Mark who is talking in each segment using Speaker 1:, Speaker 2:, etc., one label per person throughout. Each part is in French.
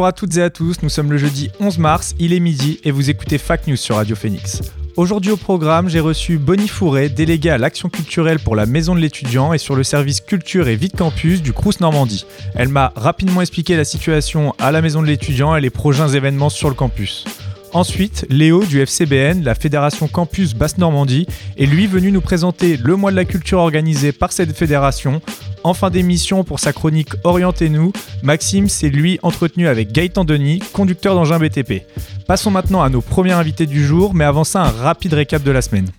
Speaker 1: Bonjour à toutes et à tous, nous sommes le jeudi 11 mars, il est midi et vous écoutez Fact News sur Radio Phoenix. Aujourd'hui au programme, j'ai reçu Bonnie Fourré, déléguée à l'action culturelle pour la Maison de l'étudiant et sur le service culture et vie campus du Crous Normandie. Elle m'a rapidement expliqué la situation à la Maison de l'étudiant et les prochains événements sur le campus. Ensuite, Léo du FCBN, la Fédération Campus Basse-Normandie, est lui venu nous présenter le mois de la culture organisé par cette fédération. En fin d'émission, pour sa chronique Orientez-nous, Maxime s'est lui entretenu avec Gaëtan Denis, conducteur d'engin BTP. Passons maintenant à nos premiers invités du jour, mais avant ça, un rapide récap de la semaine.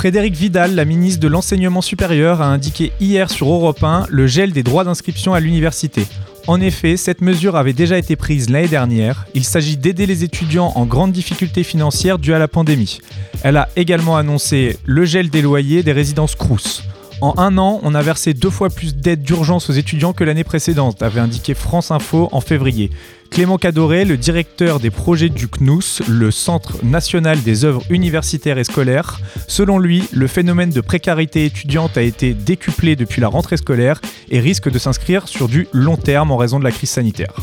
Speaker 1: Frédéric Vidal, la ministre de l'Enseignement supérieur, a indiqué hier sur Europe 1 le gel des droits d'inscription à l'université. En effet, cette mesure avait déjà été prise l'année dernière. Il s'agit d'aider les étudiants en grande difficulté financière due à la pandémie. Elle a également annoncé le gel des loyers des résidences Crous. En un an, on a versé deux fois plus d'aides d'urgence aux étudiants que l'année précédente, avait indiqué France Info en février. Clément Cadoré, le directeur des projets du CNUS, le Centre national des œuvres universitaires et scolaires, selon lui, le phénomène de précarité étudiante a été décuplé depuis la rentrée scolaire et risque de s'inscrire sur du long terme en raison de la crise sanitaire.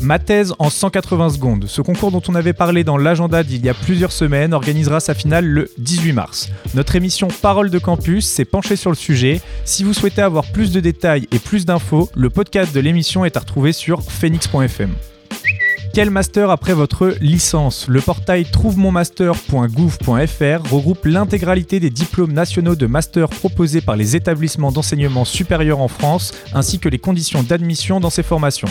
Speaker 1: Ma thèse en 180 secondes. Ce concours dont on avait parlé dans l'agenda d'il y a plusieurs semaines organisera sa finale le 18 mars. Notre émission Parole de Campus s'est penchée sur le sujet. Si vous souhaitez avoir plus de détails et plus d'infos, le podcast de l'émission est à retrouver sur phoenix.fm. Quel master après votre licence? Le portail trouvemonmaster.gouv.fr regroupe l'intégralité des diplômes nationaux de master proposés par les établissements d'enseignement supérieur en France, ainsi que les conditions d'admission dans ces formations.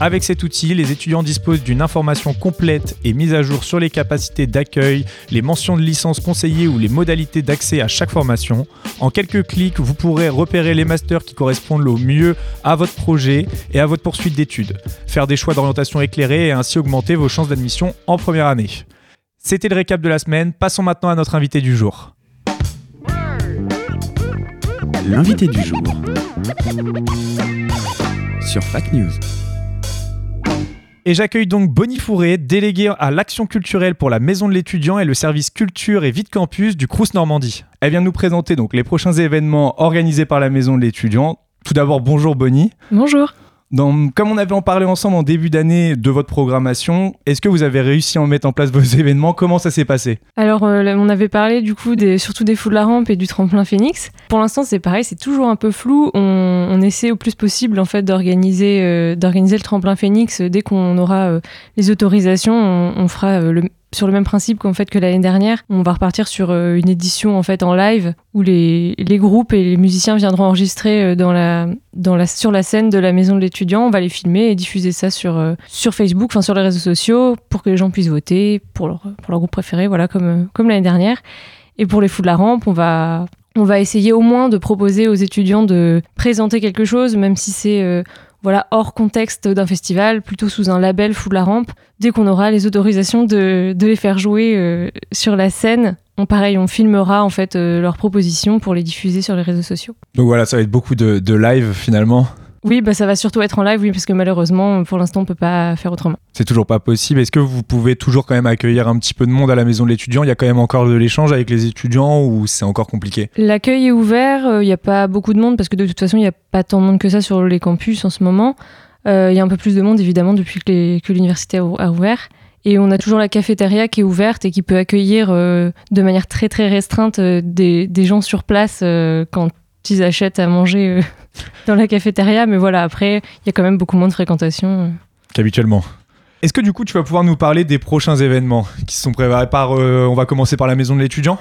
Speaker 1: Avec cet outil, les étudiants disposent d'une information complète et mise à jour sur les capacités d'accueil, les mentions de licence conseillées ou les modalités d'accès à chaque formation. En quelques clics, vous pourrez repérer les masters qui correspondent le mieux à votre projet et à votre poursuite d'études, faire des choix d'orientation éclairés et ainsi augmenter vos chances d'admission en première année. C'était le récap de la semaine, passons maintenant à notre invité du jour.
Speaker 2: L'invité du jour sur Fact News.
Speaker 1: Et j'accueille donc Bonnie Fourré, déléguée à l'action culturelle pour la Maison de l'étudiant et le service culture et vie de campus du Crous Normandie. Elle vient nous présenter donc les prochains événements organisés par la Maison de l'étudiant. Tout d'abord, bonjour Bonnie.
Speaker 3: Bonjour.
Speaker 1: Comme on avait en parlé ensemble en début d'année de votre programmation, est-ce que vous avez réussi à mettre en place vos événements? Comment ça s'est passé?
Speaker 3: Alors, euh, on avait parlé du coup surtout des fous de la rampe et du tremplin Phoenix. Pour l'instant, c'est pareil, c'est toujours un peu flou. On, essaie au plus possible en fait d'organiser euh, le tremplin Phoenix dès qu'on aura euh, les autorisations. On, fera le, sur le même principe qu'en fait que l'année dernière. On va repartir sur euh, une édition en fait en live où les, les groupes et les musiciens viendront enregistrer euh, dans la, dans la, sur la scène de la maison de l'étudiant. On va les filmer et diffuser ça sur, euh, sur Facebook, enfin sur les réseaux sociaux, pour que les gens puissent voter pour leur, pour leur groupe préféré, voilà, comme, comme l'année dernière. Et pour les fous de la rampe, on va, on va essayer au moins de proposer aux étudiants de présenter quelque chose, même si c'est voilà, hors contexte d'un festival, plutôt sous un label fou de la rampe. Dès qu'on aura les autorisations de, les faire jouer euh, sur la scène, on, pareil, on filmera en fait euh, leurs propositions pour les diffuser sur les réseaux sociaux.
Speaker 1: Donc voilà, ça va être beaucoup de, de live finalement.
Speaker 3: Oui, bah ça va surtout être en live, oui, parce que malheureusement, pour l'instant, on peut pas faire autrement.
Speaker 1: C'est toujours pas possible. Est-ce que vous pouvez toujours quand même accueillir un petit peu de monde à la maison de l'étudiant? Il y a quand même encore de l'échange avec les étudiants ou c'est encore compliqué?
Speaker 3: L'accueil est ouvert, il n'y a pas beaucoup de monde, parce que de toute façon, il n'y a pas tant de monde que ça sur les campus en ce moment. Il y a un peu plus de monde, évidemment, depuis que les- que l'université a, ou- a ouvert. Et on a toujours la cafétéria qui est ouverte et qui peut accueillir euh, de manière très très restreinte euh, des, des gens sur place euh, quand ils achètent à manger euh, dans la cafétéria. Mais voilà, après, il y a quand même beaucoup moins de fréquentation.
Speaker 1: qu'habituellement. Est-ce que du coup tu vas pouvoir nous parler des prochains événements qui sont préparés par... euh, on va commencer par la maison de l'étudiant?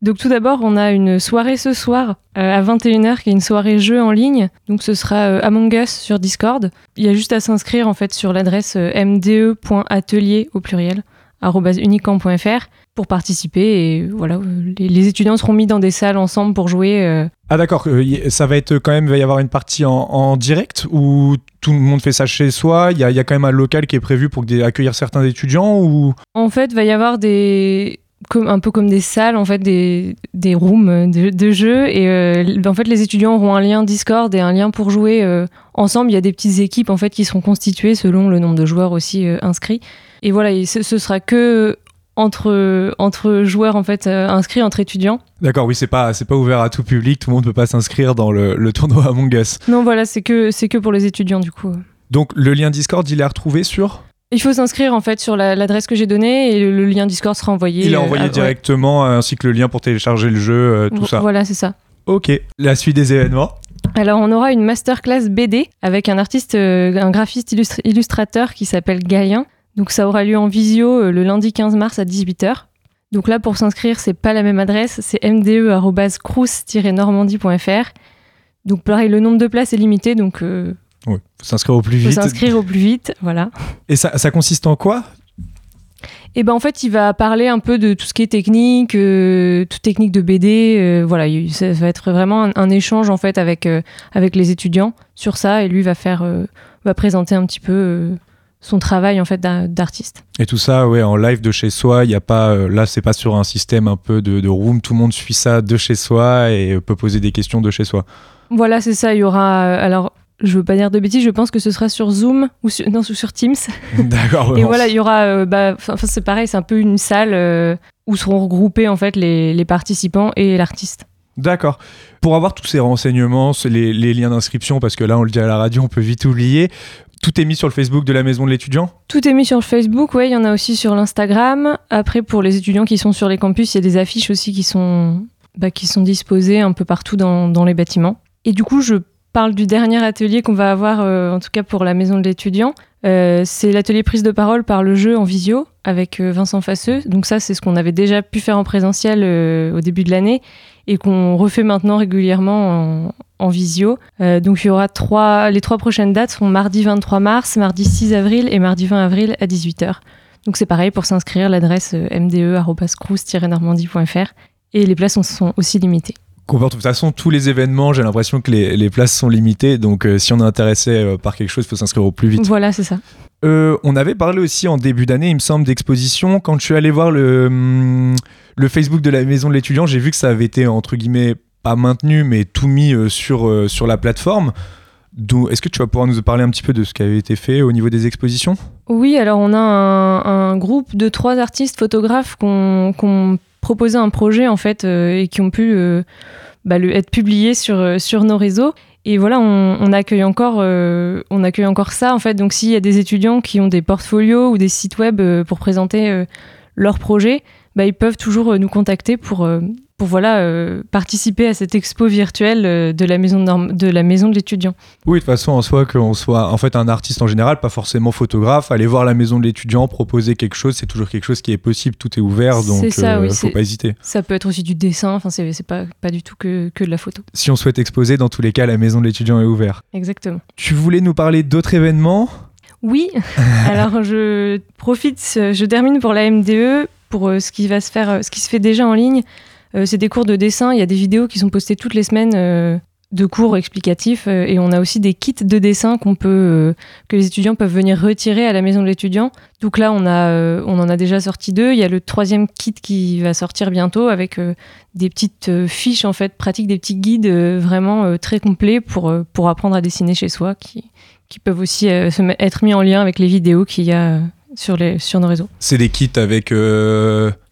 Speaker 3: Donc tout d'abord, on a une soirée ce soir euh, à 21h qui est une soirée jeu en ligne. Donc ce sera euh, Among Us sur Discord. Il y a juste à s'inscrire en fait sur l'adresse mde.atelier au pluriel unicamp.fr pour participer. Et voilà, les, les étudiants seront mis dans des salles ensemble pour jouer. euh,
Speaker 1: Ah d'accord, euh, ça va être quand même, il va y avoir une partie en, en direct où tout le monde fait ça chez soi? Il y a, il y a quand même un local qui est prévu pour des- accueillir certains étudiants ou?
Speaker 3: En fait, va y avoir des comme, un peu comme des salles, en fait, des, des rooms de, de jeux. Et euh, en fait, les étudiants auront un lien Discord et un lien pour jouer euh, ensemble. Il y a des petites équipes en fait qui seront constituées selon le nombre de joueurs aussi euh, inscrits. Et voilà, et ce, ce sera que entre, entre joueurs en fait euh, inscrits entre étudiants.
Speaker 1: D'accord, oui, c'est pas, c'est pas ouvert à tout public, tout le monde peut pas s'inscrire dans le, le tournoi Among Us.
Speaker 3: Non, voilà, c'est que c'est que pour les étudiants du coup.
Speaker 1: Donc le lien Discord, il est à retrouver sur?
Speaker 3: Il faut s'inscrire en fait sur la- l'adresse que j'ai donnée et le, le lien Discord sera envoyé.
Speaker 1: Il est
Speaker 3: euh,
Speaker 1: envoyé
Speaker 3: à- ouais.
Speaker 1: directement, euh, ainsi que le lien pour télécharger le jeu, euh, tout ça.
Speaker 3: Voilà, c'est ça.
Speaker 1: Ok, la suite des événements?
Speaker 3: Alors, on aura une masterclass BD avec un artiste, euh, un graphiste illustr- illustrateur qui s'appelle Gaïen. Donc, ça aura lieu en visio euh, le lundi 15 mars à 18h. Donc là, pour s'inscrire, c'est pas la même adresse, c'est mde.crous-normandie.fr. Donc, pareil, le nombre de places est limité, donc euh,
Speaker 1: Ouais, faut s'inscrire au plus
Speaker 3: faut
Speaker 1: vite.
Speaker 3: s'inscrire au plus vite. Voilà.
Speaker 1: Et ça, ça consiste en quoi?
Speaker 3: Et ben en fait, il va parler un peu de tout ce qui est technique, euh, toute technique de BD. euh, voilà, il- ça va être vraiment un, un échange en fait avec avec les étudiants sur ça, et lui va faire va présenter un petit peu son travail en fait d'a- d'artiste.
Speaker 1: Et tout ça, ouais, en live de chez soi, il y a pas, euh, là, c'est pas sur un système un peu de, de room, tout le monde suit ça de chez soi et euh, peut poser des questions de chez soi.
Speaker 3: Voilà, c'est ça. Il y aura euh, alors. Je veux pas dire de bêtises, je pense que ce sera sur Zoom ou sur, non, sur Teams.
Speaker 1: D'accord,
Speaker 3: Et voilà, il y aura, euh, bah, enfin c'est pareil, c'est un peu une salle où seront regroupés en fait les, les participants et l'artiste.
Speaker 1: D'accord. Pour avoir tous ces renseignements, les liens d'inscription, parce que là, on le dit à la radio, on peut vite oublier. Tout est mis sur le Facebook de la maison de l'étudiant
Speaker 3: Tout est mis sur le Facebook, ouais, il y en a aussi sur l'Instagram. Après, pour les étudiants qui sont sur les campus, il y a des affiches aussi qui sont, bah, qui sont disposées un peu partout dans, dans les bâtiments. Et du coup, je parle du dernier atelier qu'on va avoir, euh, en tout cas pour la maison de l'étudiant. Euh, c'est l'atelier prise de parole par le jeu en visio avec euh, Vincent Fasseux. Donc ça, c'est ce qu'on avait déjà pu faire en présentiel au début de l'année et qu'on refait maintenant régulièrement en, en visio. Euh, donc il y aura trois, les trois prochaines dates sont mardi 23 mars, mardi 6 avril et mardi 20 avril à 18h. Donc c'est pareil pour s'inscrire, l'adresse euh, mde.crous-normandie.fr et les places sont- aussi limitées.
Speaker 1: Qu'on- De toute façon, tous les événements, j'ai l'impression que les, les places sont limitées. Donc, euh, si on est intéressé euh, par quelque chose, il faut s'inscrire au plus vite.
Speaker 3: Voilà, c'est ça.
Speaker 1: Euh, on avait parlé aussi en début d'année, il me semble, d'exposition. Quand je suis allé voir le, hum, le Facebook de la maison de l'étudiant, j'ai vu que ça avait été, entre guillemets, pas maintenu, mais tout mis euh, sur, euh, sur la plateforme. Est-ce que tu vas pouvoir nous parler un petit peu de ce qui avait été fait au niveau des expositions?
Speaker 3: Oui, alors on a un, groupe de trois artistes photographes qui ont, proposé un projet en fait et qui ont pu bah, être publiés sur, sur nos réseaux. Et voilà, on, on accueille encore, euh, on accueille encore ça en fait. Donc s'il y a des étudiants qui ont des portfolios ou des sites web euh, pour présenter euh, leur projet, bah, ils peuvent toujours euh, nous contacter pour, euh, pour voilà, euh, participer à cette expo virtuelle euh, de la maison de, Norm- de la maison de l'étudiant.
Speaker 1: Oui, de toute façon, en soi, qu'on soit en fait un artiste en général, pas forcément photographe, aller voir la maison de l'étudiant, proposer quelque chose, c'est toujours quelque chose qui est possible, tout est ouvert, donc
Speaker 3: ça,
Speaker 1: euh,
Speaker 3: oui,
Speaker 1: faut pas hésiter.
Speaker 3: Ça peut être aussi du dessin, enfin c'est pas, pas du tout que, que de la photo.
Speaker 1: Si on souhaite exposer, dans tous les cas, la maison de l'étudiant est ouverte.
Speaker 3: Exactement.
Speaker 1: Tu voulais nous parler d'autres événements?
Speaker 3: Oui, alors je profite, je termine pour la MDE, pour euh, ce qui va se faire, ce qui se fait déjà en ligne. Euh, C'est des cours de dessin, il y a des vidéos qui sont postées toutes les semaines euh, de cours explicatifs euh, et on a aussi des kits de dessin qu'on peut, que les étudiants peuvent venir retirer à la maison de l'étudiant. Donc là, on, a, on en a déjà sorti deux. Il y a le troisième kit qui va sortir bientôt avec des petites fiches en fait pratiques, des petits guides vraiment très complets pour, pour apprendre à dessiner chez soi qui, qui peuvent aussi être mis en lien avec les vidéos qu'il y a sur, les, sur nos réseaux.
Speaker 1: C'est des kits avec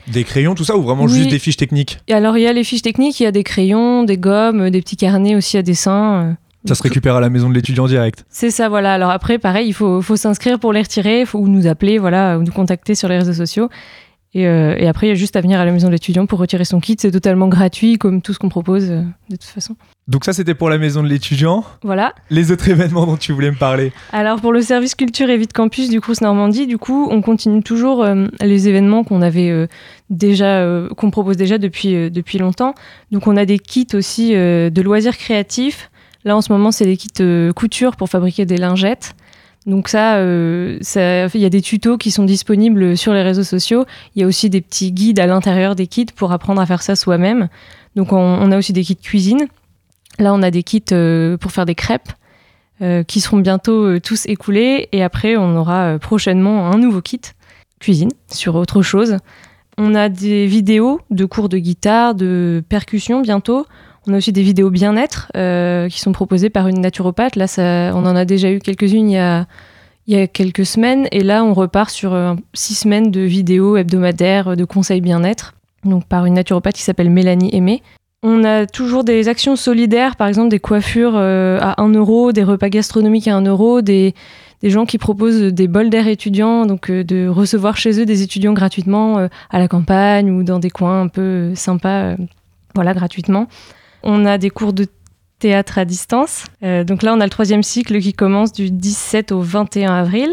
Speaker 1: des crayons, tout ça, ou vraiment
Speaker 3: Oui.
Speaker 1: juste des fiches techniques?
Speaker 3: Et alors, il y a les fiches techniques, il y a des crayons, des gommes, des petits carnets aussi à dessin. euh.
Speaker 1: Ça se récupère à la maison de l'étudiant direct?
Speaker 3: C'est ça, voilà. Alors après, pareil, il faut, faut s'inscrire pour les retirer, faut, ou nous appeler, voilà, ou nous contacter sur les réseaux sociaux. Et, euh, et après, il y a juste à venir à la maison de l'étudiant pour retirer son kit. C'est totalement gratuit, comme tout ce qu'on propose, euh, de toute façon.
Speaker 1: Donc ça, c'était pour la maison de l'étudiant.
Speaker 3: Voilà.
Speaker 1: Les autres événements dont tu voulais me parler
Speaker 3: Alors pour le service culture et vie de campus du Crous Normandie, du coup, on continue toujours euh, les événements qu'on avait euh, déjà, euh, qu'on propose déjà depuis depuis longtemps. Donc on a des kits aussi de loisirs créatifs. Là en ce moment, c'est des kits couture pour fabriquer des lingettes. Donc ça, ça- il y a des tutos qui sont disponibles sur les réseaux sociaux. Il y a aussi des petits guides à l'intérieur des kits pour apprendre à faire ça soi-même. Donc on, on a aussi des kits cuisine. Là, on a des kits euh, pour faire des crêpes euh, qui seront bientôt euh, tous écoulés. Et après, on aura prochainement un nouveau kit cuisine sur autre chose. On a des vidéos de cours de guitare, de percussion bientôt. On a aussi des vidéos bien-être qui sont proposées par une naturopathe. Là, on en a déjà eu quelques-unes il y a, quelques semaines. Et là, on repart sur six semaines de vidéos hebdomadaires de conseils bien-être, donc par une naturopathe qui s'appelle Mélanie Aimé. On a toujours des actions solidaires, par exemple des coiffures euh, à 1 euro, des repas gastronomiques à 1 euro, des, des gens qui proposent des bols d'air étudiants, donc euh, de recevoir chez eux des étudiants gratuitement euh, à la campagne ou dans des coins un peu sympas, voilà, gratuitement. On a des cours de théâtre à distance. Donc là, on a le troisième cycle qui commence du 17 au 21 avril.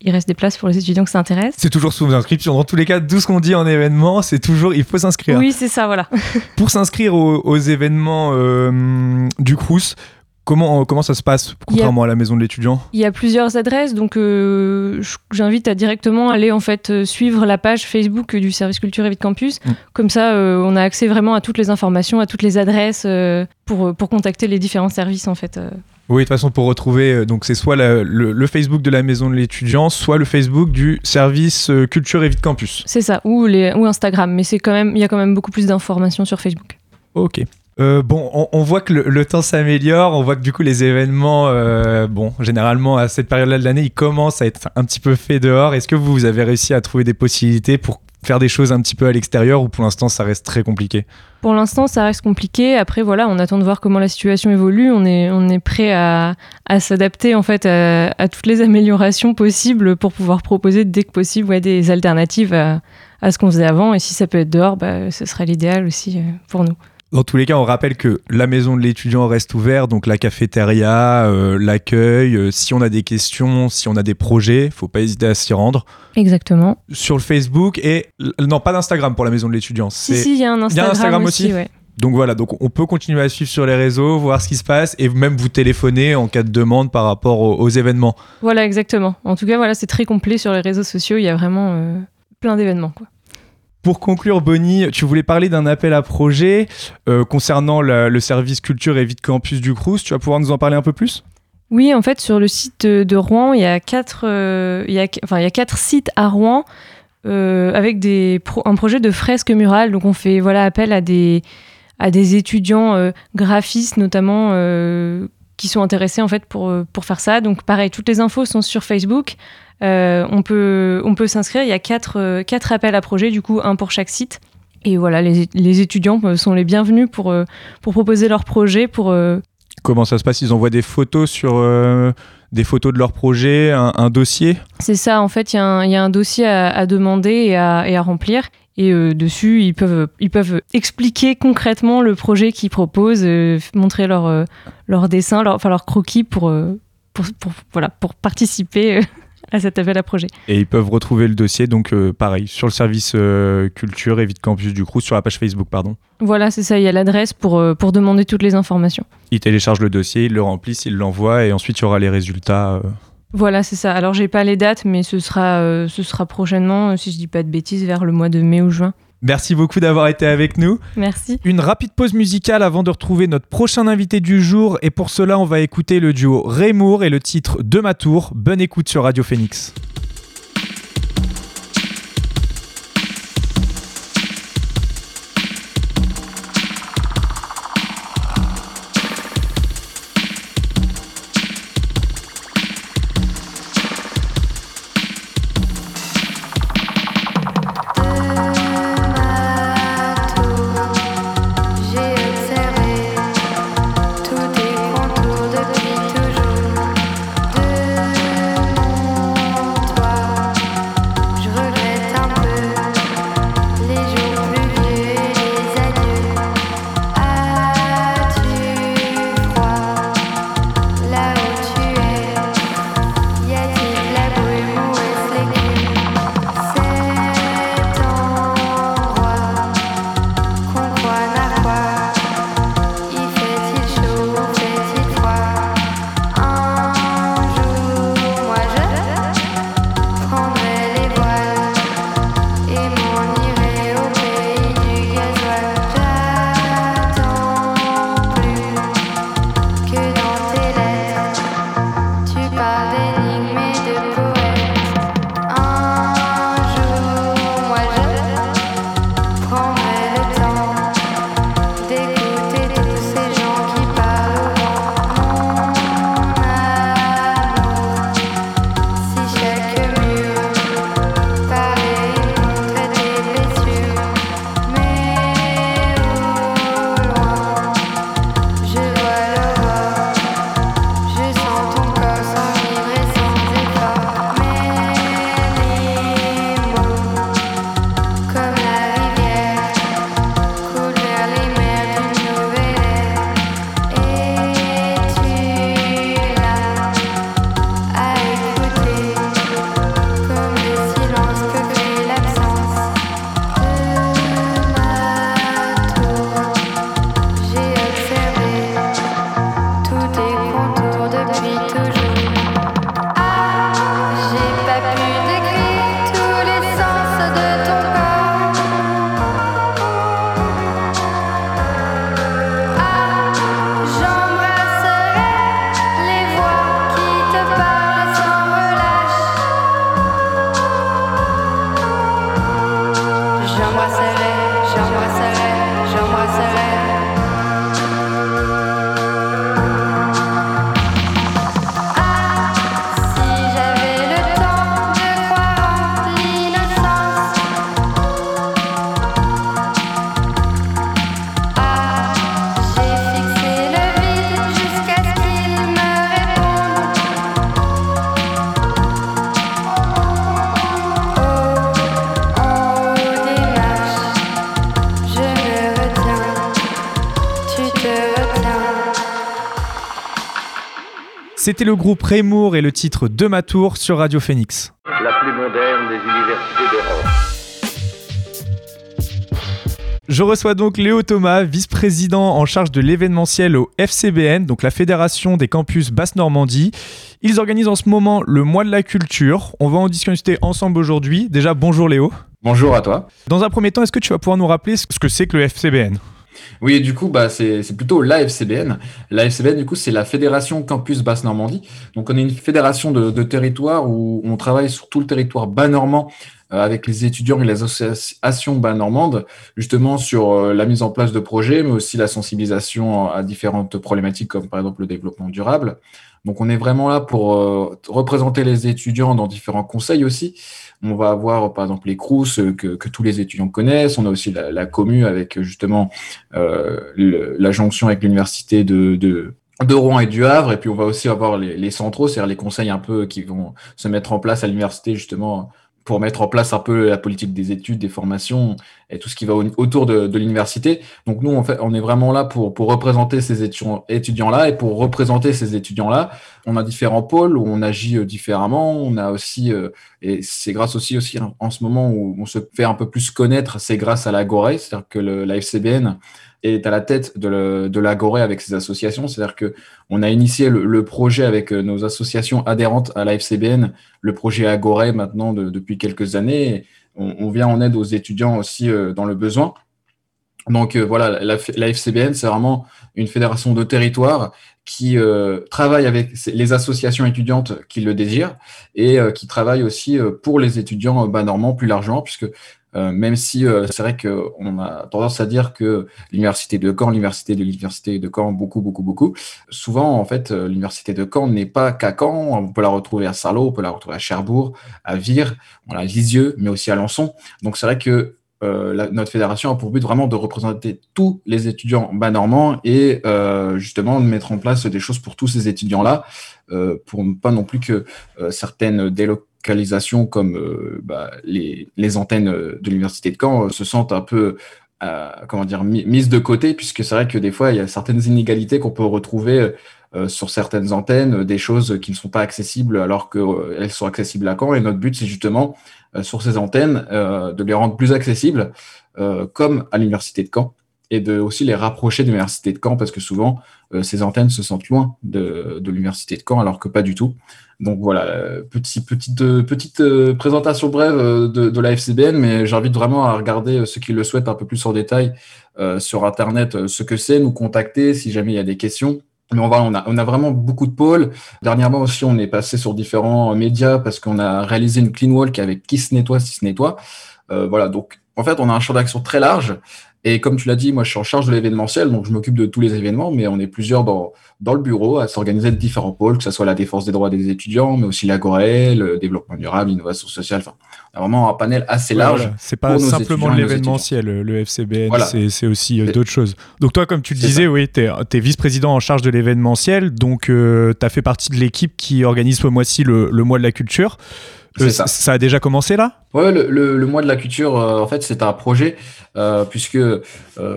Speaker 3: Il reste des places pour les étudiants que ça intéresse.
Speaker 1: C'est toujours sous inscription. Dans tous les cas, tout ce qu'on dit en événement, c'est toujours il faut s'inscrire.
Speaker 3: Oui, c'est ça, voilà.
Speaker 1: Pour s'inscrire aux, aux événements euh, du Crous, comment, comment ça se passe, contrairement à la maison de l'étudiant?
Speaker 3: Il y a plusieurs adresses, donc euh, j'invite à directement aller en fait euh, suivre la page Facebook du service culture et vie de campus.
Speaker 1: Mm.
Speaker 3: Comme ça, euh, on a accès vraiment à toutes les informations, à toutes les adresses euh, pour, pour contacter les différents services en fait.
Speaker 1: Oui, de toute façon, pour retrouver, euh, donc c'est soit la- le, le Facebook de la maison de l'étudiant, soit le Facebook du service euh, culture et vie de campus.
Speaker 3: C'est ça, ou, les, ou Instagram, mais c'est quand même, il y a quand même beaucoup plus d'informations sur Facebook.
Speaker 1: Ok. Euh, bon, on, on voit que le, le temps s'améliore, on voit que du coup les événements, euh, bon, généralement à cette période-là de l'année, ils commencent à être un petit peu faits dehors. Est-ce que vous, vous avez réussi à trouver des possibilités pour faire des choses un petit peu à l'extérieur ou pour l'instant ça reste très compliqué?
Speaker 3: Pour l'instant, ça reste compliqué. Après, voilà, on attend de voir comment la situation évolue. On est, on est prêt à, à s'adapter en fait à, toutes les améliorations possibles pour pouvoir proposer dès que possible des alternatives à, à ce qu'on faisait avant. Et si ça peut être dehors, bah, ce serait l'idéal aussi euh, pour nous.
Speaker 1: Dans tous les cas, on rappelle que la maison de l'étudiant reste ouverte, donc la cafétéria, euh, l'accueil. euh, si on a des questions, si on a des projets, faut pas hésiter à s'y rendre.
Speaker 3: Exactement.
Speaker 1: Sur le Facebook et non, pas d'Instagram pour la maison de l'étudiant.
Speaker 3: Si, si, il y a un Instagram,
Speaker 1: Instagram
Speaker 3: aussi.
Speaker 1: aussi
Speaker 3: ouais.
Speaker 1: Donc voilà, donc on peut continuer à suivre sur les réseaux, voir ce qui se passe et même vous téléphoner en cas de demande par rapport aux, aux événements.
Speaker 3: Voilà, exactement. En tout cas, voilà, c'est très complet sur les réseaux sociaux. Il y a vraiment euh, plein d'événements. quoi.
Speaker 1: Pour conclure, Bonnie, tu voulais parler d'un appel à projet euh, concernant le service culture et vie de campus du Crous. Tu vas pouvoir nous en parler un peu plus?
Speaker 3: Oui, en fait, sur le site de, Rouen, il y a quatre, euh, il y a, enfin, il y a quatre sites à Rouen euh, avec des un projet de fresque murale. Donc, on fait voilà appel à des à des étudiants graphistes notamment qui sont intéressés en fait pour euh, pour faire ça. Donc, pareil, toutes les infos sont sur Facebook. Euh, on peut on peut s'inscrire. Il y a quatre euh, quatre appels à projet, du coup un pour chaque site. Et voilà, les, les étudiants sont les bienvenus pour pour proposer leurs projets pour
Speaker 1: Comment ça se passe? Ils envoient des photos sur euh, des photos de leur projet, un, un dossier?
Speaker 3: C'est ça, en fait, il y, a un- il y a un dossier à, à demander et à, et à remplir. Et euh, dessus, ils peuvent, ils peuvent expliquer concrètement le projet qu'ils proposent, euh, montrer leur, euh, leur dessin, leur, enfin leur croquis pour, euh, pour, pour- voilà, pour participer à cet appel à projet.
Speaker 1: et ils peuvent retrouver le dossier, donc pareil, sur le service culture et vie de campus du Crous, sur la page Facebook, pardon.
Speaker 3: Voilà, c'est ça, il y a l'adresse pour, pour demander toutes les informations.
Speaker 1: Ils téléchargent le dossier, ils le remplissent, ils l'envoient et ensuite il y aura les résultats.
Speaker 3: Voilà, c'est ça. Alors, j'ai pas les dates, mais ce sera, euh, ce sera prochainement, euh, si je dis pas de bêtises, vers le mois de mai ou juin.
Speaker 1: Merci beaucoup d'avoir été avec nous.
Speaker 3: Merci.
Speaker 1: Une rapide pause musicale avant de retrouver notre prochain invité du jour et pour cela on va écouter le duo Raymour et le titre De ma tour. Bonne écoute sur Radio Phoenix. C'était le groupe Rémour et le titre De ma tour sur Radio Phoenix.
Speaker 4: La plus moderne des universités d'Europe.
Speaker 1: Je reçois donc Léo Thomas, vice-président en charge de l'événementiel au FCBN, donc la Fédération des campus Basse-Normandie. Ils organisent en ce moment le mois de la culture. On va en discuter ensemble aujourd'hui. Déjà, bonjour Léo.
Speaker 5: Bonjour à toi.
Speaker 1: Dans un premier temps, est-ce que tu vas pouvoir nous rappeler ce que c'est que le FCBN
Speaker 5: Oui, du coup, bah, c'est plutôt l'AFCBN. L'AFCBN, du coup, c'est la Fédération Campus Basse-Normandie. Donc, on est une fédération de, de territoire où on travaille sur tout le territoire bas-normand euh, avec les étudiants et les associations bas-normandes, justement sur euh, la mise en place de projets, mais aussi la sensibilisation à différentes problématiques, comme par exemple le développement durable. Donc, on est vraiment là pour euh, représenter les étudiants dans différents conseils aussi. On va avoir, par exemple, les CRUS euh, que, que tous les étudiants connaissent. On a aussi la, la commu avec justement euh, le- la jonction avec l'université de, de, de Rouen et du Havre. Et puis, on va aussi avoir les, les centraux, c'est-à-dire les conseils un peu qui vont se mettre en place à l'université justement pour mettre en place un peu la politique des études, des formations et tout ce qui va au- autour de, l'université. Donc nous, en fait, on est vraiment là pour, pour représenter ces étudiants- étudiants-là et pour représenter ces étudiants-là. On a différents pôles où on agit euh, différemment. On a aussi, euh, et c'est grâce aussi, aussi en- en ce moment où on se fait un peu plus connaître, c'est grâce à l'Agoré, c'est-à-dire que le, la FCBN est à la tête de, l'Agoré avec ses associations. C'est-à-dire que on a initié le, projet avec euh, nos associations adhérentes à la FCBN, le projet Agoré maintenant de- depuis quelques années. On, on vient en aide aux étudiants aussi euh, dans le besoin. Donc euh, voilà, la, FCBN, c'est vraiment une fédération de territoire qui travaille avec les associations étudiantes qui le désirent et qui travaille aussi pour les étudiants bas normands plus largement, puisque euh, même si euh, c'est vrai qu'on a tendance à dire que l'université de Caen, l'université de l'université de Caen, beaucoup, beaucoup, beaucoup, souvent en fait, euh, l'université de Caen n'est pas qu'à Caen, on peut la retrouver à Sarlot, on peut la retrouver à Cherbourg, à Vire, à Lisieux, mais aussi à Lançon. Donc c'est vrai que notre fédération a pour but vraiment de représenter tous les étudiants bas normands et justement de mettre en place des choses pour tous ces étudiants-là, pour ne pas non plus que certaines comme euh, bah, les, antennes euh, de l'université de Caen euh, se sentent un peu comment dire mi- mises de côté, puisque c'est vrai que des fois il y a certaines inégalités qu'on peut retrouver sur certaines antennes, des choses qui ne sont pas accessibles alors qu'elles sont accessibles à Caen. Et notre but c'est justement sur ces antennes, de les rendre plus accessibles, comme à l'université de Caen, et de aussi les rapprocher de l'université de Caen, parce que souvent, ces antennes se sentent loin de l'université de Caen, alors que pas du tout. Donc voilà, euh, petit, petite, euh, petite euh, présentation brève de, la FCBN, mais j'invite vraiment à regarder ceux qui le souhaitent un peu plus en détail sur Internet, ce que c'est, nous contacter si jamais il y a des questions. Mais on, va, on, a, on a vraiment beaucoup de pôles. Dernièrement aussi, on est passé sur différents médias parce qu'on a réalisé une clean walk avec qui se nettoie, si se nettoie. Voilà, donc en fait, on a un champ d'action très large. Et comme tu l'as dit, moi, je suis en charge de l'événementiel, donc je m'occupe de tous les événements, mais on est plusieurs dans, dans le bureau à s'organiser de différents pôles, que ce soit la défense des droits des étudiants, mais aussi l'agoré, le développement durable, l'innovation sociale. Enfin, on a vraiment un panel assez large.
Speaker 1: Voilà, C'est pas simplement l'événementiel, le FCBN,
Speaker 5: Voilà.
Speaker 1: c'est aussi euh, d'autres choses. Donc toi, comme tu le disais, oui, tu es, vice-président en charge de l'événementiel, donc tu as fait partie de l'équipe qui organise ce mois-ci le, le mois de la culture.
Speaker 5: C'est
Speaker 1: Euh,
Speaker 5: ça.
Speaker 1: ça a déjà commencé là?
Speaker 5: Ouais, le, mois de la culture, euh, en fait, c'est un projet, euh, puisque euh,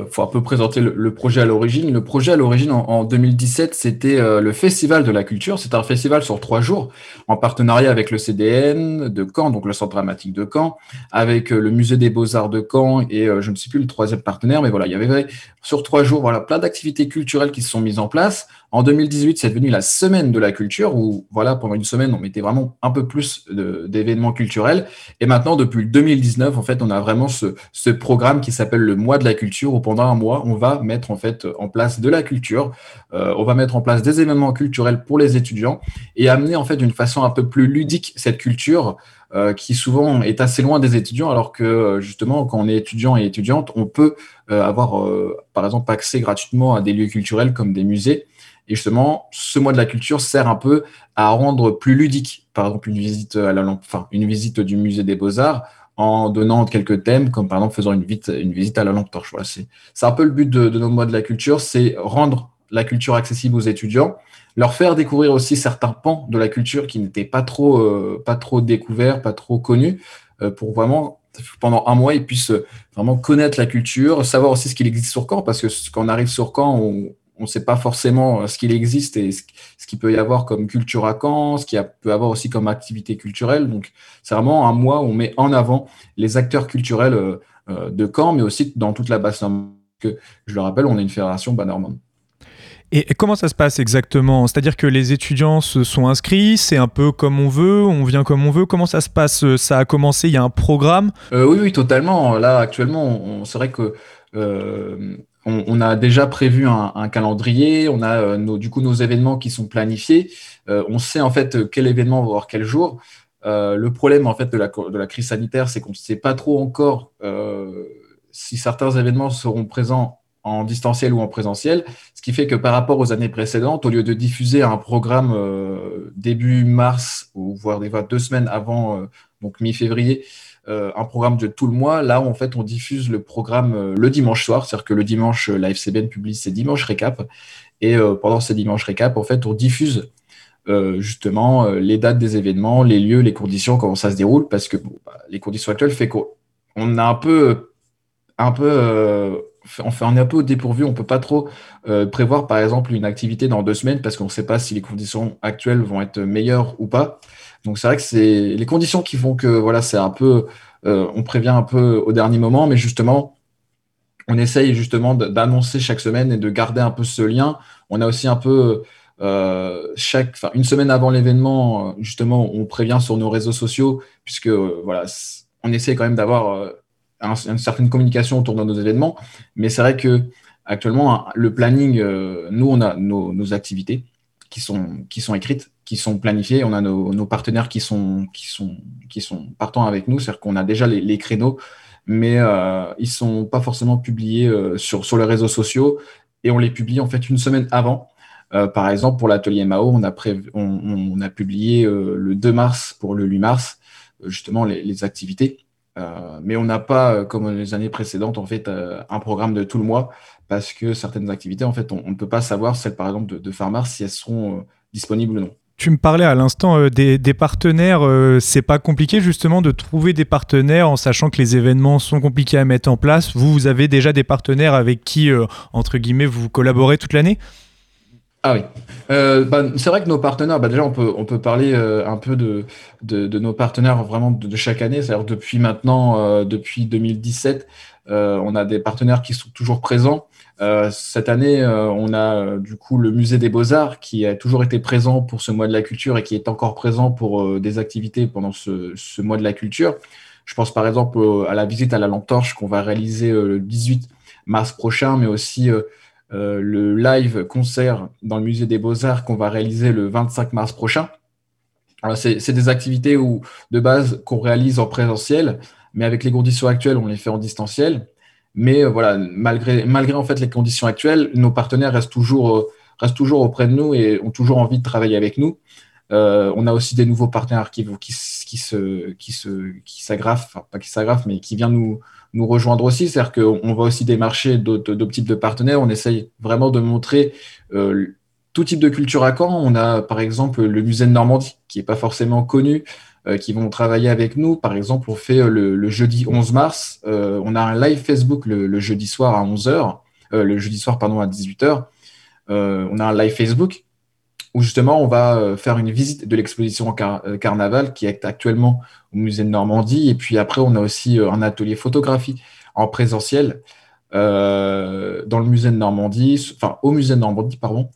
Speaker 5: faut un peu présenter le, projet à l'origine. Le projet à l'origine, en, en 2017, c'était euh, le Festival de la culture. C'est un festival sur trois jours, en partenariat avec le CDN de Caen, donc le Centre dramatique de Caen, avec le Musée des Beaux-Arts de Caen et je ne sais plus le troisième partenaire, mais voilà, il y avait sur trois jours, voilà, plein d'activités culturelles qui se sont mises en place. En 2018, c'est devenu la semaine de la culture, où voilà, pendant une semaine, on mettait vraiment un peu plus d'événements culturels. Et maintenant, depuis le 2019, en fait, on a vraiment ce, programme qui s'appelle le mois de la culture, où pendant un mois, on va mettre en fait en place de la culture, euh, on va mettre en place des événements culturels pour les étudiants et amener en fait d'une façon un peu plus ludique cette culture. euh, qui souvent est assez loin des étudiants, alors que euh, justement, quand on est étudiant et étudiante, on peut avoir, par exemple, accès gratuitement à des lieux culturels comme des musées. Et justement, ce mois de la culture sert un peu à rendre plus ludique, par exemple, une visite à la lampe, une visite du musée des Beaux-Arts en donnant quelques thèmes, comme par exemple faisant une visite, à la lampe torche. Voilà, c'est, un peu le but de, de notre mois de la culture, c'est rendre la culture accessible aux étudiants, leur faire découvrir aussi certains pans de la culture qui n'étaient pas trop, euh, découverts, pas trop connus, euh, pour vraiment pendant un mois, ils puissent vraiment connaître la culture, savoir aussi ce qu'il existe sur Caen, parce que quand on arrive sur Caen, on, on ne sait pas forcément ce qu'il existe et ce, qu'il peut y avoir comme culture à Caen, ce qu'il peut y avoir aussi comme activité culturelle. Donc, c'est vraiment un mois où on met en avant les acteurs culturels de Caen, mais aussi dans toute la basse normande. Je le rappelle, on est une fédération bas normande.
Speaker 1: Et, comment ça se passe exactement? C'est-à-dire que les étudiants se sont inscrits, c'est un peu comme on veut, on vient comme on veut. Comment ça se passe? Ça a commencé, il y a un programme?
Speaker 5: Euh, Oui, oui, totalement. Là, actuellement, c'est vrai que euh, on, a déjà prévu un, calendrier, on a euh, nos, du coup nos événements qui sont planifiés. on sait en fait quel événement va quel jour. le problème en fait de la, crise sanitaire, c'est qu'on ne sait pas trop encore si certains événements seront présents en distanciel ou en présentiel, ce qui fait que par rapport aux années précédentes, au lieu de diffuser un programme euh, début mars, ou voire deux semaines avant, euh, donc mi-février, euh, un programme de tout le mois, là en fait on diffuse le programme le dimanche soir, c'est-à-dire que le dimanche, la FCBN publie ses dimanches récap, et pendant ces dimanches récap, en fait on diffuse justement les dates des événements, les lieux, les conditions, comment ça se déroule, parce que bah, les conditions actuelles fait qu'on un peu un peu on est un peu au dépourvu, on ne peut pas trop euh, prévoir par exemple une activité dans deux semaines parce qu'on ne sait pas si les conditions actuelles vont être meilleures ou pas. Donc c'est vrai que c'est les conditions qui font que voilà, c'est un peu, euh, on prévient un peu au dernier moment, mais justement, on essaye justement d'annoncer chaque semaine et de garder un peu ce lien. On a aussi un peu euh, chaque, une semaine avant l'événement, justement, on prévient sur nos réseaux sociaux puisque voilà, on essaie quand même d'avoir une certaine communication autour de nos événements, mais c'est vrai que actuellement, le planning, euh, nous, on a nos, activités qui sont, qui sont écrites, qui sont planifiées, on a nos, partenaires qui sont, qui, sont, qui sont partants avec nous, c'est-à-dire qu'on a déjà les, créneaux, mais euh, ils ne sont pas forcément publiés euh, sur, sur les réseaux sociaux, et on les publie en fait une semaine avant. par exemple, pour l'atelier Mao, on a, on, a publié le 2 mars pour le 8 mars, justement les activités. Euh, mais on n'a pas, euh, comme les années précédentes, en fait, euh, un programme de tout le mois parce que certaines activités, en fait, on, ne peut pas savoir, celles par exemple de, de si elles seront disponibles ou non.
Speaker 1: Tu me parlais à l'instant des, partenaires. c'est pas compliqué justement de trouver des partenaires en sachant que les événements sont compliqués à mettre en place. Vous, vous avez déjà des partenaires avec qui, entre guillemets, vous collaborez toute l'année?
Speaker 5: Ah oui. Euh, bah, c'est vrai que nos partenaires, bah, déjà, on peut, on peut parler euh, un peu de, de, nos partenaires vraiment de, chaque année. C'est-à-dire depuis maintenant, euh, depuis 2017, on a des partenaires qui sont toujours présents. Cette année, on a du coup le Musée des Beaux-Arts qui a toujours été présent pour ce mois de la culture et qui est encore présent pour des activités pendant ce, mois de la culture. Je pense par exemple à la visite à la lampe torche qu'on va réaliser le 18 mars prochain, mais aussi euh, le live concert dans le musée des beaux-arts qu'on va réaliser le 25 mars prochain. C'est des activités où, de base qu'on réalise en présentiel, mais avec les conditions actuelles, on les fait en distanciel. Mais euh, voilà, malgré, les conditions actuelles, nos partenaires restent toujours, euh, restent toujours auprès de nous et ont toujours envie de travailler avec nous. on a aussi des nouveaux partenaires qui, qui, qui se, pas qui s'agrafent, mais qui viennent nous, rejoindre aussi. C'est-à-dire qu'on va aussi démarcher d'autres types de partenaires. On essaye vraiment de montrer euh, tout type de culture à Caen. On a par exemple le musée de Normandie, qui n'est pas forcément connu, euh, qui vont travailler avec nous. Par exemple, on fait euh, le, jeudi 11 mars, on a un live Facebook le, jeudi soir à 11h, le jeudi soir, pardon, à 18h. on a un live Facebook où justement on va faire une visite de l'exposition Carnaval qui est actuellement au musée de Normandie. Et puis après, on a aussi euh, un atelier photographie en présentiel euh, dans le musée de Normandie, enfin au musée de Normandie, pardon,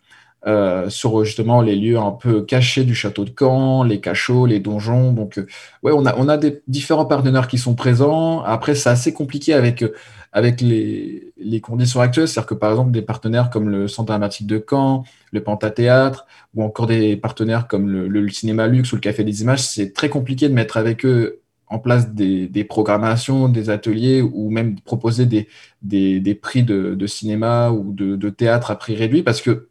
Speaker 5: euh, sur justement les lieux un peu cachés du château de Caen, les cachots, les donjons. Donc, ouais, on a, on a des différents partenaires qui sont présents. Après, c'est assez compliqué avec, avec les, les conditions actuelles. C'est-à-dire que, par exemple, des partenaires comme le Centre dramatique de Caen, le Pentathéâtre, ou encore des partenaires comme le, Cinéma Luxe ou le Café des Images, c'est très compliqué de mettre avec eux en place des, programmations, des ateliers ou même proposer des, des, prix de, cinéma ou de, de, théâtre à prix réduit parce que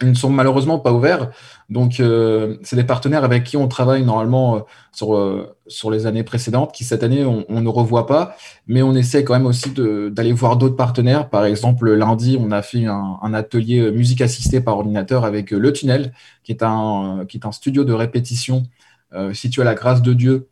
Speaker 5: ils ne sont malheureusement pas ouverts. Donc, euh, c'est des partenaires avec qui on travaille normalement euh, sur, euh, sur les années précédentes, qui cette année, on, ne revoit pas. Mais on essaie quand même aussi d'aller voir d'autres partenaires. Par exemple, lundi, on a fait un, atelier musique assistée par ordinateur avec Le Tunnel, qui est un, qui est un studio de répétition situé à la grâce de Dieu,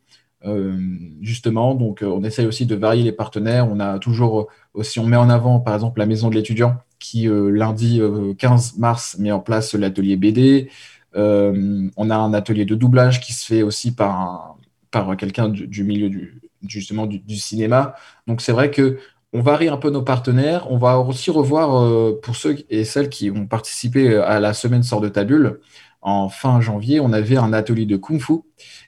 Speaker 5: justement. Donc, on essaie aussi de varier les partenaires. On a toujours aussi, on met en avant, par exemple, la maison de l'étudiant qui lundi 15 mars met en place l'atelier BD. on a un atelier de doublage qui se fait aussi par, par quelqu'un du, milieu du, justement du, cinéma. Donc c'est vrai que on varie un peu nos partenaires. On va aussi revoir pour ceux et celles qui ont participé à la semaine sort de tabule. En fin janvier, on avait un atelier de kung fu.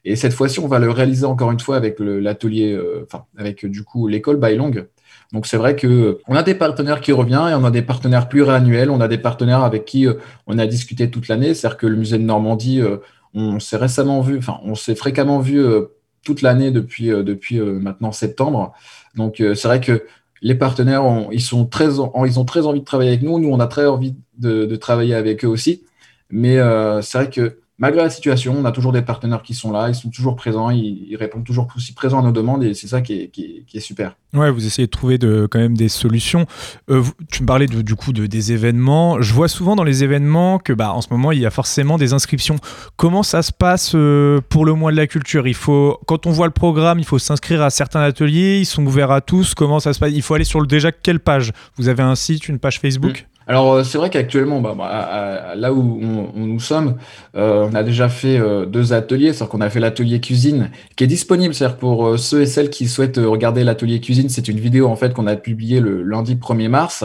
Speaker 5: Et cette fois-ci, on va le réaliser encore une fois avec l'atelier, enfin, avec du coup l'école Bailong. Donc c'est vrai que on a des partenaires qui reviennent et on a des partenaires pluriannuels. On a des partenaires avec qui on a discuté toute l'année. C'est-à-dire que le musée de Normandie, on s'est récemment vu, enfin, on s'est fréquemment vu toute l'année depuis, depuis maintenant septembre. Donc c'est vrai que les partenaires, ils, sont très, ils ont très envie de travailler avec nous. Nous, on a très envie de travailler avec eux aussi. Mais c'est vrai que malgré la situation, on a toujours des partenaires qui sont là, ils sont toujours présents, ils, répondent toujours aussi présents à nos demandes et c'est ça qui est, super.
Speaker 1: Ouais, vous essayez de trouver de, quand même des solutions. Euh, tu me parlais du coup de, des événements. Je vois souvent dans les événements que bah, en ce moment, il y a forcément des inscriptions. Comment ça se passe euh, pour le mois de la culture? Il faut, Quand on voit le programme, il faut s'inscrire à certains ateliers, ils sont ouverts à tous. Comment ça se passe? Il faut aller sur le, déjà quelle page? Vous avez un site, une page Facebook?
Speaker 5: Alors euh, c'est vrai qu'actuellement, bah, bah là où nous sommes, euh, on a déjà fait euh, deux ateliers, c'est-à-dire qu'on a fait l'atelier cuisine qui est disponible, c'est-à-dire pour ceux et celles qui souhaitent regarder l'atelier cuisine, c'est une vidéo en fait qu'on a publiée le lundi 1er mars.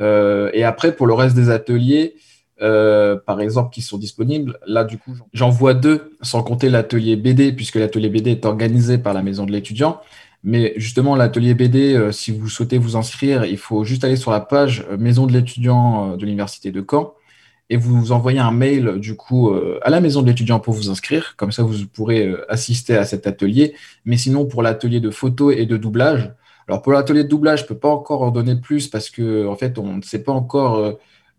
Speaker 5: et après pour le reste des ateliers, par exemple, qui sont disponibles, là du coup j'en vois deux, sans compter l'atelier BD, puisque l'atelier BD est organisé par la maison de l'étudiant. Mais justement, l'atelier BD, euh, si vous souhaitez vous inscrire, il faut juste aller sur la page euh, Maison de l'étudiant euh, de l'Université de Caen et vous envoyez un mail du coup à la Maison de l'étudiant pour vous inscrire. Comme ça, vous pourrez assister à cet atelier. Mais sinon, pour l'atelier de photo et de doublage, alors pour l'atelier de doublage, je ne peux pas encore en donner plus parce que en fait, on ne sait pas encore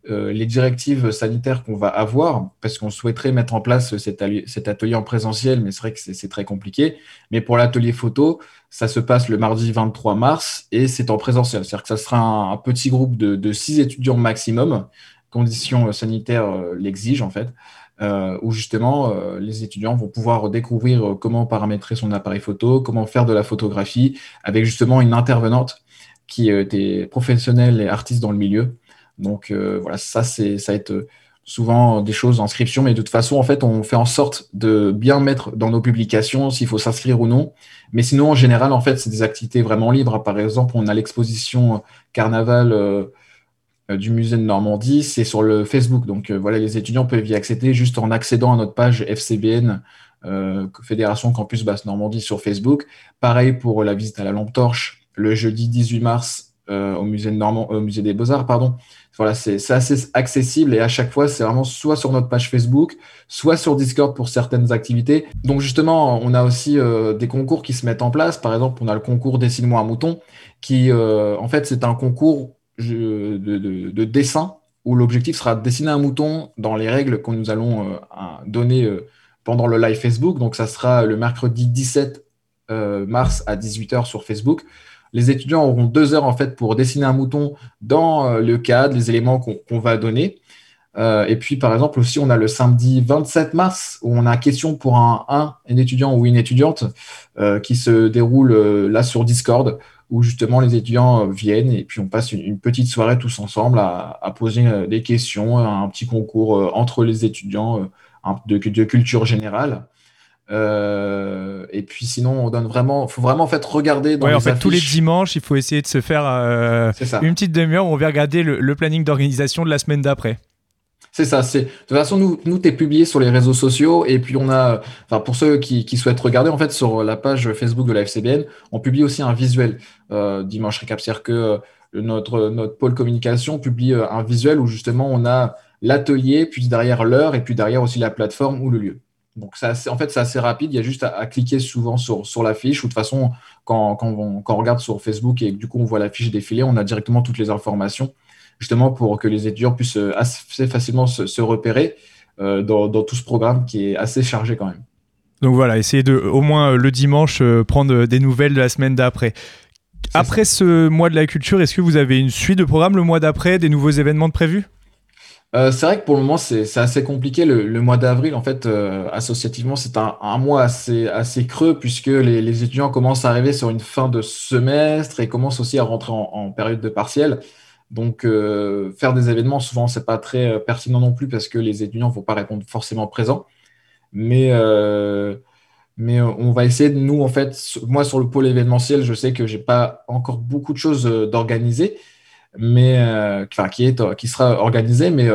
Speaker 5: les directives sanitaires qu'on va avoir, parce qu'on souhaiterait mettre en place cet atelier en présentiel, mais c'est vrai que c'est très compliqué. Mais pour l'atelier photo, ça se passe le mardi 23 mars et c'est en présentiel. C'est-à-dire que ça sera un, petit groupe de, six étudiants maximum, conditions euh, sanitaires euh, l'exigent en fait, euh, où justement les étudiants vont pouvoir découvrir comment paramétrer son appareil photo, comment faire de la photographie, avec justement une intervenante qui était professionnelle et artiste dans le milieu. Donc voilà, ça, c'est, ça va être souvent des choses d'inscription, mais de toute façon, en fait, on fait en sorte de bien mettre dans nos publications s'il faut s'inscrire ou non. Mais sinon, en général, en fait, c'est des activités vraiment libres. Par exemple, on a l'exposition Carnaval euh, du musée de Normandie, c'est sur le Facebook. Donc euh, voilà, les étudiants peuvent y accéder juste en accédant à notre page FCBN, euh, Fédération Campus Basse Normandie sur Facebook. Pareil pour la visite à la lampe torche le jeudi 18 mars au musée, de au musée des Beaux-Arts, pardon. Voilà, c'est assez accessible et à chaque fois, c'est vraiment soit sur notre page Facebook, soit sur Discord pour certaines activités. Donc justement, on a aussi euh, des concours qui se mettent en place. Par exemple, on a le concours Dessine-moi un mouton, qui euh, en fait, c'est un concours de, dessin où l'objectif sera de dessiner un mouton dans les règles que nous allons euh, donner pendant le live Facebook. Donc ça sera le mercredi 17 mars à 18h sur Facebook. Les étudiants auront deux heures en fait pour dessiner un mouton dans euh, le cadre, les éléments qu'on va donner. Euh, et puis, par exemple, aussi, on a le samedi 27 mars où on a question pour un, étudiant ou une étudiante euh, qui se déroule là sur Discord où justement les étudiants viennent et puis on passe une, petite soirée tous ensemble à, poser des questions, un petit concours entre les étudiants de, culture générale. Euh, et puis sinon, on donne vraiment, faut vraiment en fait regarder. Dans
Speaker 1: en fait, tous les dimanches, il faut essayer de se faire euh, une petite demi-heure où on va regarder le, planning d'organisation de la semaine d'après.
Speaker 5: C'est ça. C'est de toute façon, nous, nous, t'es publié sur les réseaux sociaux et puis on a, enfin pour ceux qui, qui, souhaitent regarder, en fait, sur la page Facebook de la FCBN, on publie aussi un visuel euh, dimanche récap, c'est-à-dire que notre notre pôle communication publie un visuel où justement on a l'atelier, puis derrière l'heure et puis derrière aussi la plateforme ou le lieu. Donc, en fait, c'est assez rapide. Il y a juste à, cliquer souvent sur, sur la fiche. Ou de toute façon, quand, quand, on, regarde sur Facebook et du coup, on voit la fiche défiler, on a directement toutes les informations, justement pour que les étudiants puissent euh, assez facilement se, repérer euh, dans, tout ce programme qui est assez chargé quand même.
Speaker 1: Donc voilà, essayez de, au moins euh, le dimanche, prendre des nouvelles de la semaine d'après. Après ce mois de la culture, est-ce que vous avez une suite de programmes le mois d'après, des nouveaux événements de prévus?
Speaker 5: Euh, c'est vrai que pour le moment, c'est assez compliqué. Le, mois d'avril, en fait, euh, associativement, c'est un, mois assez, creux puisque les, étudiants commencent à arriver sur une fin de semestre et commencent aussi à rentrer en, période de partiel. Donc, euh, faire des événements, souvent, c'est pas très pertinent non plus parce que les étudiants ne vont pas répondre forcément présent. Mais, mais on va essayer, de, nous, en fait, moi, sur le pôle événementiel, je sais que j'ai pas encore beaucoup de choses d'organiser, mais enfin, qui, sera organisé. Mais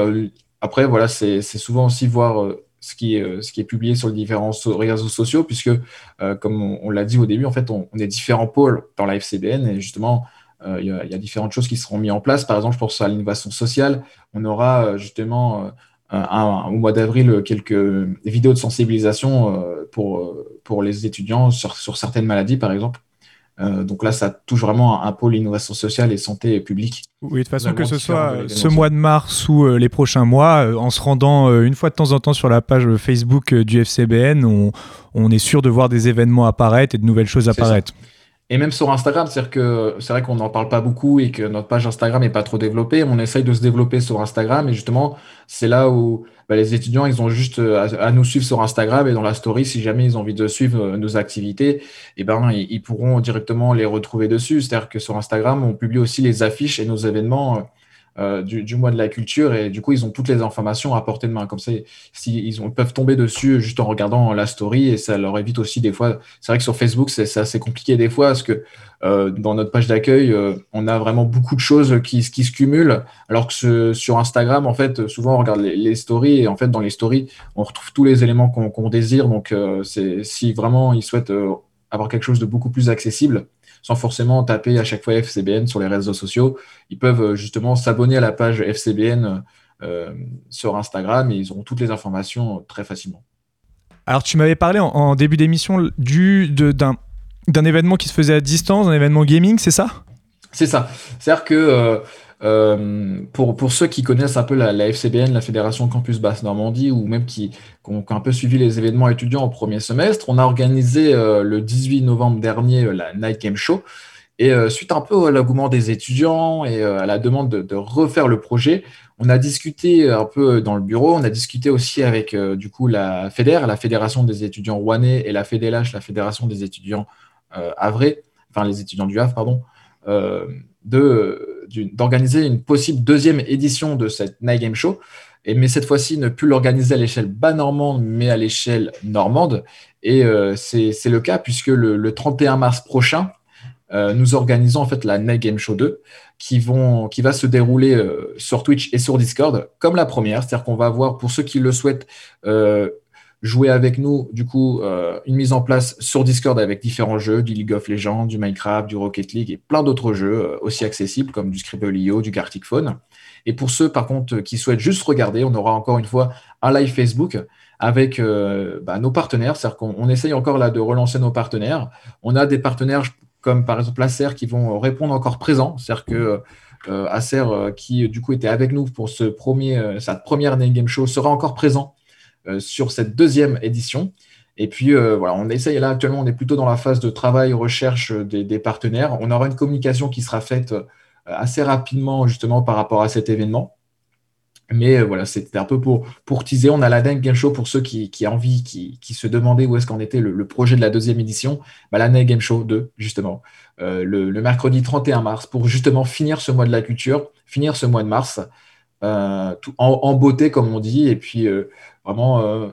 Speaker 5: après, voilà, c'est souvent aussi voir ce qui, est, ce qui est publié sur les différents réseaux sociaux, puisque, comme on, l'a dit au début, en fait, on, est différents pôles dans la FCBN et justement, euh, il y, a différentes choses qui seront mises en place. Par exemple, pour ça, l'innovation sociale, on aura euh, justement euh, au mois d'avril quelques vidéos de sensibilisation pour, les étudiants sur certaines maladies, par exemple. Donc là, ça touche vraiment un, pôle innovation sociale et santé publique.
Speaker 1: Oui, de toute façon, que ce soit ce mois de mars ou les prochains mois, en se rendant une fois de temps en temps sur la page Facebook du FCBN, on, on, est sûr de voir des événements apparaître et de nouvelles choses apparaître.
Speaker 5: Et même sur Instagram, c'est-à-dire que c'est vrai qu'on n'en parle pas beaucoup et que notre page Instagram n'est pas trop développée. On essaye de se développer sur Instagram et justement, c'est là où bah, les étudiants, ils ont juste euh, à, nous suivre sur Instagram et dans la story, si jamais ils ont envie de suivre euh, nos activités, et eh ben, ils, pourront directement les retrouver dessus. C'est-à-dire que sur Instagram, on publie aussi les affiches et nos événements. Euh, du, mois de la culture et du coup ils ont toutes les informations à portée de main. Comme ça si, ils, peuvent tomber dessus juste en regardant la story et ça leur évite aussi des fois. C'est vrai que sur Facebook c'est assez compliqué des fois parce que euh, dans notre page d'accueil euh, on a vraiment beaucoup de choses qui se cumulent. Alors que sur Instagram en fait souvent on regarde les, stories et en fait dans les stories on retrouve tous les éléments qu'on désire. Donc c'est si vraiment ils souhaitent avoir quelque chose de beaucoup plus accessible sans forcément taper à chaque fois FCBN sur les réseaux sociaux. Ils peuvent euh, justement s'abonner à la page FCBN euh, sur Instagram et ils auront toutes les informations très facilement.
Speaker 1: Alors tu m'avais parlé en, début d'émission d'un d'un événement qui se faisait à distance, un événement gaming, c'est ça?
Speaker 5: C'est ça. C'est-à-dire que euh, pour, pour ceux qui connaissent un peu la, FCBN, la Fédération Campus Basse Normandie, ou même qui, ont, un peu suivi les événements étudiants au premier semestre, on a organisé euh, le 18 novembre dernier euh, la Night Game Show. Et suite un peu à l'engouement des étudiants et à la demande de, refaire le projet, on a discuté un peu dans le bureau, on a discuté aussi avec du coup la FEDER, la Fédération des étudiants rouennais, et la FEDELH, la Fédération des étudiants Havrais, enfin les étudiants du Havre, pardon, d'organiser une possible deuxième édition de cette Night Game Show, et, mais cette fois-ci ne plus l'organiser à l'échelle bas normande, mais à l'échelle normande. Et euh, c'est le cas puisque le, 31 mars prochain, euh, nous organisons en fait la Night Game Show 2 qui, va se dérouler euh, sur Twitch et sur Discord comme la première. C'est-à-dire qu'on va avoir, pour ceux qui le souhaitent, jouer avec nous, du coup, euh, une mise en place sur Discord avec différents jeux, du League of Legends, du Minecraft, du Rocket League et plein d'autres jeux euh, aussi accessibles comme du Scribble.io, du Gartic Phone. Et pour ceux, par contre, qui souhaitent juste regarder, on aura encore une fois un live Facebook avec euh, bah, nos partenaires. C'est-à-dire qu'on essaye encore là de relancer nos partenaires. On a des partenaires comme par exemple Acer qui vont répondre encore présents. C'est-à-dire que Acer, qui du coup était avec nous pour ce premier, sa première Name Game Show, sera encore présent euh, sur cette deuxième édition. Et puis euh, voilà, on essaye là actuellement, on est plutôt dans la phase de travail, recherche des, partenaires. On aura une communication qui sera faite euh, assez rapidement justement par rapport à cet événement. Mais voilà, c'était un peu pour, pour teaser. On a la Game Show pour ceux qui, ont envie, qui, se demandaient où est-ce qu'en était le, projet de la deuxième édition. Bah, la Game Show 2, justement, le, mercredi 31 mars, pour justement finir ce mois de la culture, finir ce mois de mars tout, en, beauté, comme on dit. Et puis, vraiment euh,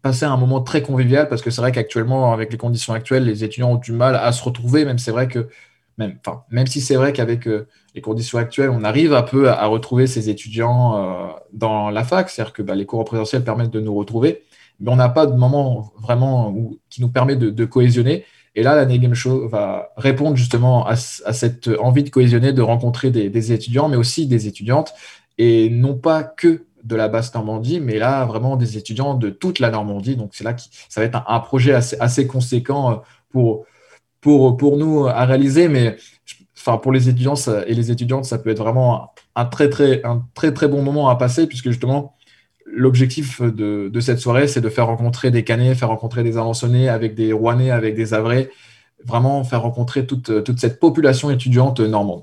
Speaker 5: passer un moment très convivial parce que c'est vrai qu'actuellement, avec les conditions actuelles, les étudiants ont du mal à se retrouver, même c'est vrai que même, même si c'est vrai qu'avec euh, les conditions actuelles, on arrive un peu à, retrouver ces étudiants euh, dans la fac, c'est-à-dire que bah, les cours en présentiel permettent de nous retrouver, mais on n'a pas de moment vraiment qui nous permet de, cohésionner. Et là, la Game Show va répondre justement à, cette envie de cohésionner, de rencontrer des, des, étudiants, mais aussi des étudiantes, et non pas que de la basse Normandie, mais là, vraiment des étudiants de toute la Normandie. Donc, c'est là que ça va être un, projet assez, assez, conséquent euh, pour, pour, pour nous à réaliser. Mais enfin, pour les étudiants et les étudiantes, ça peut être vraiment un très, très, un très, très bon moment à passer, puisque justement, l'objectif de, de, cette soirée, c'est de faire rencontrer des Canets, faire rencontrer des Alençonnais avec des Rouennais, avec des Avrais, vraiment faire rencontrer toute, toute cette population étudiante normande.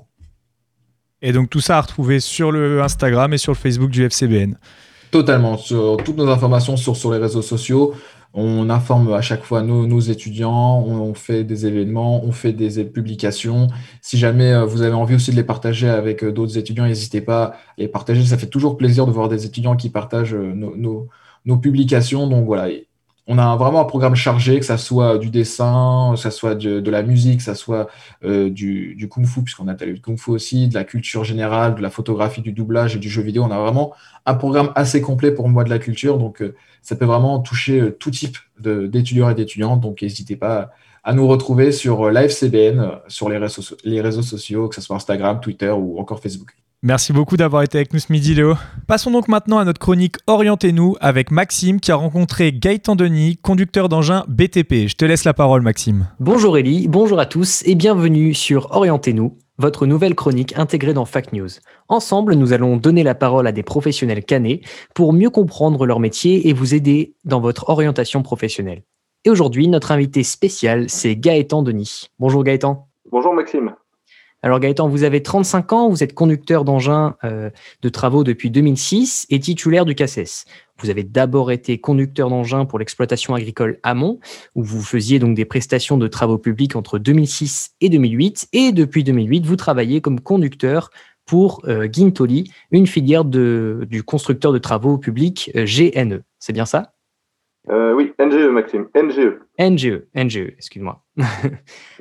Speaker 1: Et donc tout ça à retrouver sur le Instagram et sur le Facebook du FCBN.
Speaker 5: Totalement, sur toutes nos informations sur, sur les réseaux sociaux. On informe à chaque fois nos, nos étudiants, on, fait des événements, on fait des publications. Si jamais euh, vous avez envie aussi de les partager avec euh, d'autres étudiants, n'hésitez pas à les partager. Ça fait toujours plaisir de voir des étudiants qui partagent euh, nos, nos, nos publications. Donc voilà, on a vraiment un programme chargé, que ça soit du dessin, que ça soit de, la musique, que ça soit euh, du, kung fu, puisqu'on a du kung fu aussi, de la culture générale, de la photographie, du doublage et du jeu vidéo. On a vraiment un programme assez complet pour moi de la culture, donc euh, ça peut vraiment toucher euh, tout type d'étudiants et d'étudiantes. Donc n'hésitez pas à nous retrouver sur LiveCBN, sur les réseaux, les réseaux sociaux, que ce soit Instagram, Twitter ou encore Facebook.
Speaker 1: Merci beaucoup d'avoir été avec nous ce midi, Léo. Passons donc maintenant à notre chronique Orientez-nous avec Maxime qui a rencontré Gaëtan Denis, conducteur d'engin BTP. Je te laisse la parole, Maxime.
Speaker 6: Bonjour Elie, bonjour à tous et bienvenue sur Orientez-nous, votre nouvelle chronique intégrée dans Fact News. Ensemble, nous allons donner la parole à des professionnels canés pour mieux comprendre leur métier et vous aider dans votre orientation professionnelle. Et aujourd'hui, notre invité spécial, c'est Gaëtan Denis. Bonjour Gaëtan.
Speaker 7: Bonjour Maxime.
Speaker 6: Alors Gaëtan, vous avez 35 ans, vous êtes conducteur d'engin euh, de travaux depuis 2006 et titulaire du CACES. Vous avez d'abord été conducteur d'engin pour l'exploitation agricole Amont, où vous faisiez donc des prestations de travaux publics entre 2006 et 2008. Et depuis 2008, vous travaillez comme conducteur pour euh, Gintoli, une filière du constructeur de travaux publics euh, GNE. C'est bien ça?
Speaker 7: Euh, oui, NGE, Maxime. NGE.
Speaker 6: NGE, NGE, excuse-moi.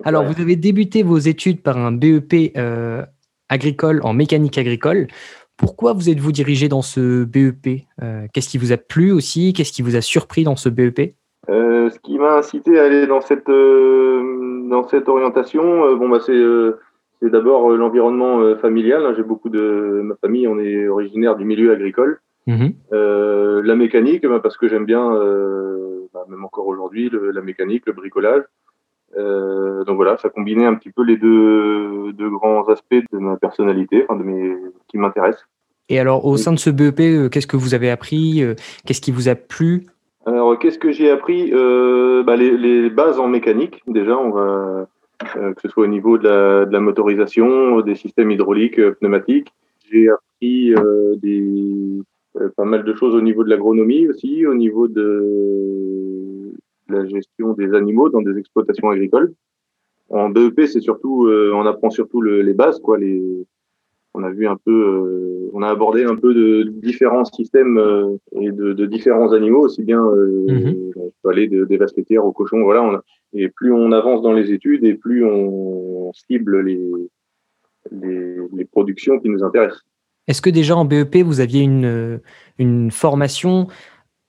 Speaker 6: Alors, vous avez débuté vos études par un BEP euh, agricole en mécanique agricole. Pourquoi vous êtes-vous dirigé dans ce BEP euh, Qu'est-ce qui vous a plu aussi Qu'est-ce qui vous a surpris dans ce BEP
Speaker 7: Ce qui m'a incité à aller dans cette, dans cette orientation, bon, bah, c'est d'abord l'environnement familial. J'ai beaucoup de ma famille, on est originaire du milieu agricole. Mhm. Euh, la mécanique, bah, parce que j'aime bien, euh, bah, même encore aujourd'hui, la mécanique, le bricolage. Euh, donc voilà, ça combinait un petit peu les deux, deux grands aspects de ma personnalité, enfin de mes, qui m'intéressent.
Speaker 6: Et alors, au sein de ce BEP, qu'est-ce que vous avez appris Qu'est-ce qui vous a plu?
Speaker 7: Alors, qu'est-ce que j'ai appris? Bah, les, les, bases en mécanique, déjà, on va, que ce soit au niveau de la, de la motorisation, des systèmes hydrauliques, pneumatiques. J'ai appris des, pas mal de choses au niveau de l'agronomie aussi, au niveau de la gestion des animaux dans des exploitations agricoles. En BEP, c'est surtout, euh, on apprend surtout les bases, quoi. Les, on a vu un peu, euh, on a abordé un peu de différents systèmes et de, de, différents animaux, aussi bien mm aller de, des vaches laitières aux cochons. Voilà, on a, et plus on avance dans les études et plus on, cible les, les, les productions qui nous intéressent.
Speaker 6: Est-ce que déjà en BEP, vous aviez une, euh, formation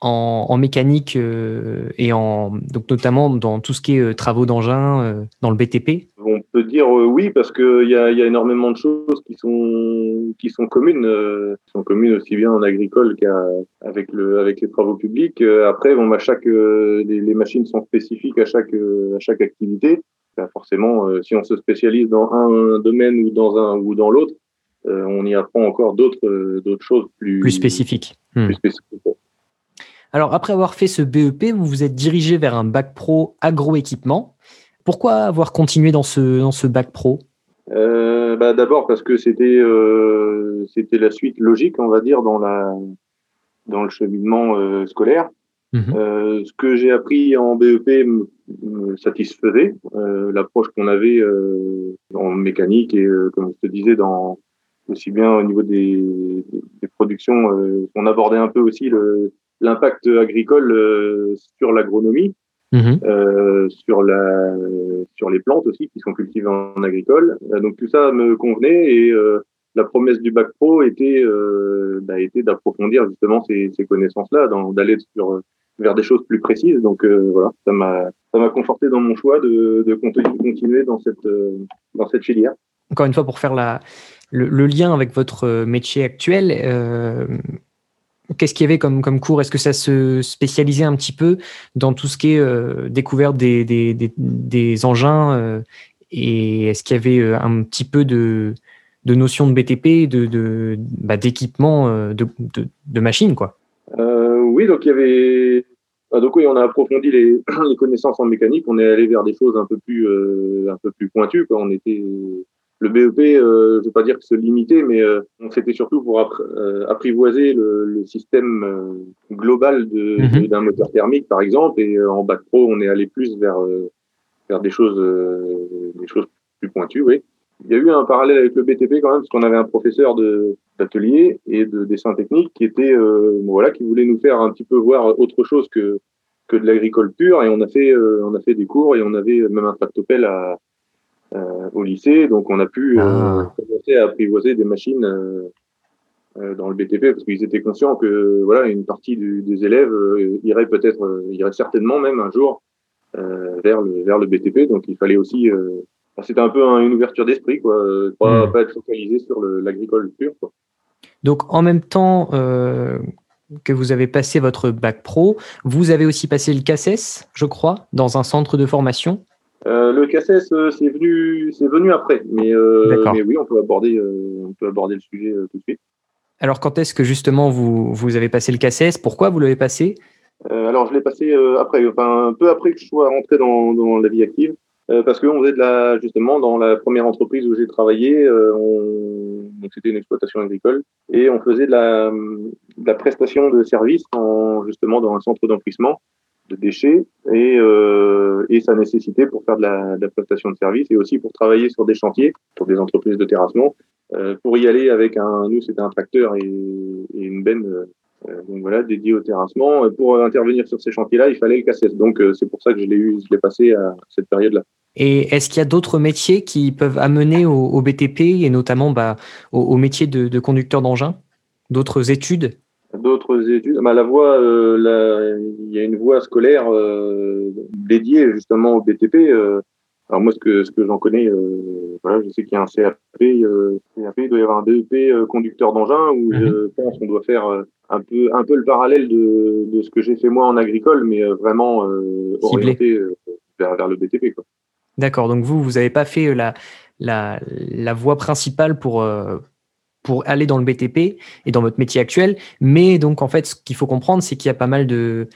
Speaker 6: en, mécanique euh, et en, donc notamment dans tout ce qui est euh, travaux d'engin, dans le BTP
Speaker 7: On peut dire oui, parce qu'il y a, énormément de choses qui sont, qui sont communes, qui sont communes aussi bien en agricole qu'avec le, avec les travaux publics. Après, bah, les, machines sont spécifiques à chaque, à chaque activité. Forcément, si on se spécialise dans un domaine ou dans un ou dans l'autre, euh, on y apprend encore d'autres euh, d'autres choses plus,
Speaker 6: plus spécifiques. Hmm. Alors, après avoir fait ce BEP, vous vous êtes dirigé vers un bac pro agroéquipement. Pourquoi avoir continué dans ce, dans ce bac pro?
Speaker 7: Euh, bah, D'abord parce que c'était c'était la suite logique, on va dire, dans, la, dans le cheminement scolaire. Mhm. ce que j'ai appris en BEP me, satisfaisait. L'approche qu'on avait en mécanique et, comme je te disais, dans, aussi bien au niveau des, des, productions. Euh, on abordait un peu aussi l'impact agricole euh, sur l'agronomie, euh, sur, la, sur les plantes aussi qui sont cultivées en, agricole. donc tout ça me convenait et la promesse du bac pro était, bah, était d'approfondir justement ces, ces connaissances-là, d'aller sur vers des choses plus précises. Donc voilà, ça m'a ça m'a conforté dans mon choix de, de continuer dans cette dans cette filière.
Speaker 6: Encore une fois, pour faire le, lien avec votre euh, métier actuel, euh, qu'est-ce qu'il y avait comme, cours? Est-ce que ça se spécialisait un petit peu dans tout ce qui est euh, découverte des, engins Et est-ce qu'il y avait un petit peu de, de notion de BTP, de, de bah, d'équipement de, de, machines quoi?
Speaker 7: Oui, donc il y avait. Bah, donc oui, on a approfondi les, connaissances en mécanique. On est allé vers des choses un peu plus, un peu plus pointues. On était le BEP, euh, je ne veux pas dire que se limiter, mais euh, c'était surtout pour euh, apprivoiser le, le système euh, global
Speaker 6: Mhm.
Speaker 7: d'un moteur thermique, par exemple. Et euh, en bac pro, on est allé plus vers, euh, vers des choses, euh, des choses plus pointues, oui. Il y a eu un parallèle avec le BTP quand même, parce qu'on avait un professeur d'atelier et de dessin technique qui était, euh, voilà, qui voulait nous faire un petit peu voir autre chose que que de l'agricole pure. Et on a fait, euh, on a fait des cours et on avait même un tractopelle à au lycée, donc on a pu euh,
Speaker 6: Ah.
Speaker 7: commencer à apprivoiser des machines euh, euh, dans le BTP parce qu'ils étaient conscients que voilà une partie du- des élèves euh, irait peut-être, euh, irait certainement même un jour euh, vers le vers le BTP, donc il fallait aussi euh, c'était un peu un- une ouverture d'esprit quoi, euh, pas, pas être focalisé sur le- l'agricole pur quoi.
Speaker 6: Donc, en même temps euh, que vous avez passé votre bac pro, vous avez aussi passé le CACES, je crois, dans un centre de formation?
Speaker 7: Euh, le CACES, euh, c'est venu, c'est venu après, mais, euh, mais oui, on peut aborder, on peut aborder le sujet tout de suite.
Speaker 6: Alors, quand est-ce que justement vous, vous avez passé le CACES Pourquoi vous l'avez passé?
Speaker 7: Alors, je l'ai passé après, enfin un peu après que je sois rentré dans, dans la vie active, parce qu'on faisait de la, justement, dans la première entreprise où j'ai travaillé, on, donc c'était une exploitation agricole, et on faisait de la, de la prestation de services en, justement dans un centre d'enfouissement de déchets, et, euh, et ça nécessitait pour faire de la, de la prestation de services et aussi pour travailler sur des chantiers, pour des entreprises de terrassement, euh, pour y aller avec un, nous c'était un tracteur et, une benne. euh, euh, donc voilà, dédié au terrassement. Pour intervenir sur ces chantiers-là, il fallait le CACES. Donc c'est pour ça que je l'ai eu, je l'ai passé à cette période-là.
Speaker 6: Et est-ce qu'il y a d'autres métiers qui peuvent amener au, BTP et notamment bah, au, au métier de, de conducteur d'engin? D'autres études?
Speaker 7: D'autres études, bah, la voie, euh, la- il y a une voie scolaire euh, dédiée justement au BTP. euh. alors moi, ce que ce que j'en connais, voilà, je sais qu'il y a un CAP, CAP, il doit y avoir un BEP euh, conducteur d'engin où je pense qu'on doit faire un peu un peu le parallèle de, de ce que j'ai fait moi en agricole, mais vraiment orienté vers, vers le BTP. Quoi.
Speaker 6: D'accord, donc vous, vous n'avez pas fait la, la, la voie principale pour, pour aller dans le BTP et dans votre métier actuel, mais donc en fait, ce qu'il faut comprendre, c'est qu'il y a pas mal de,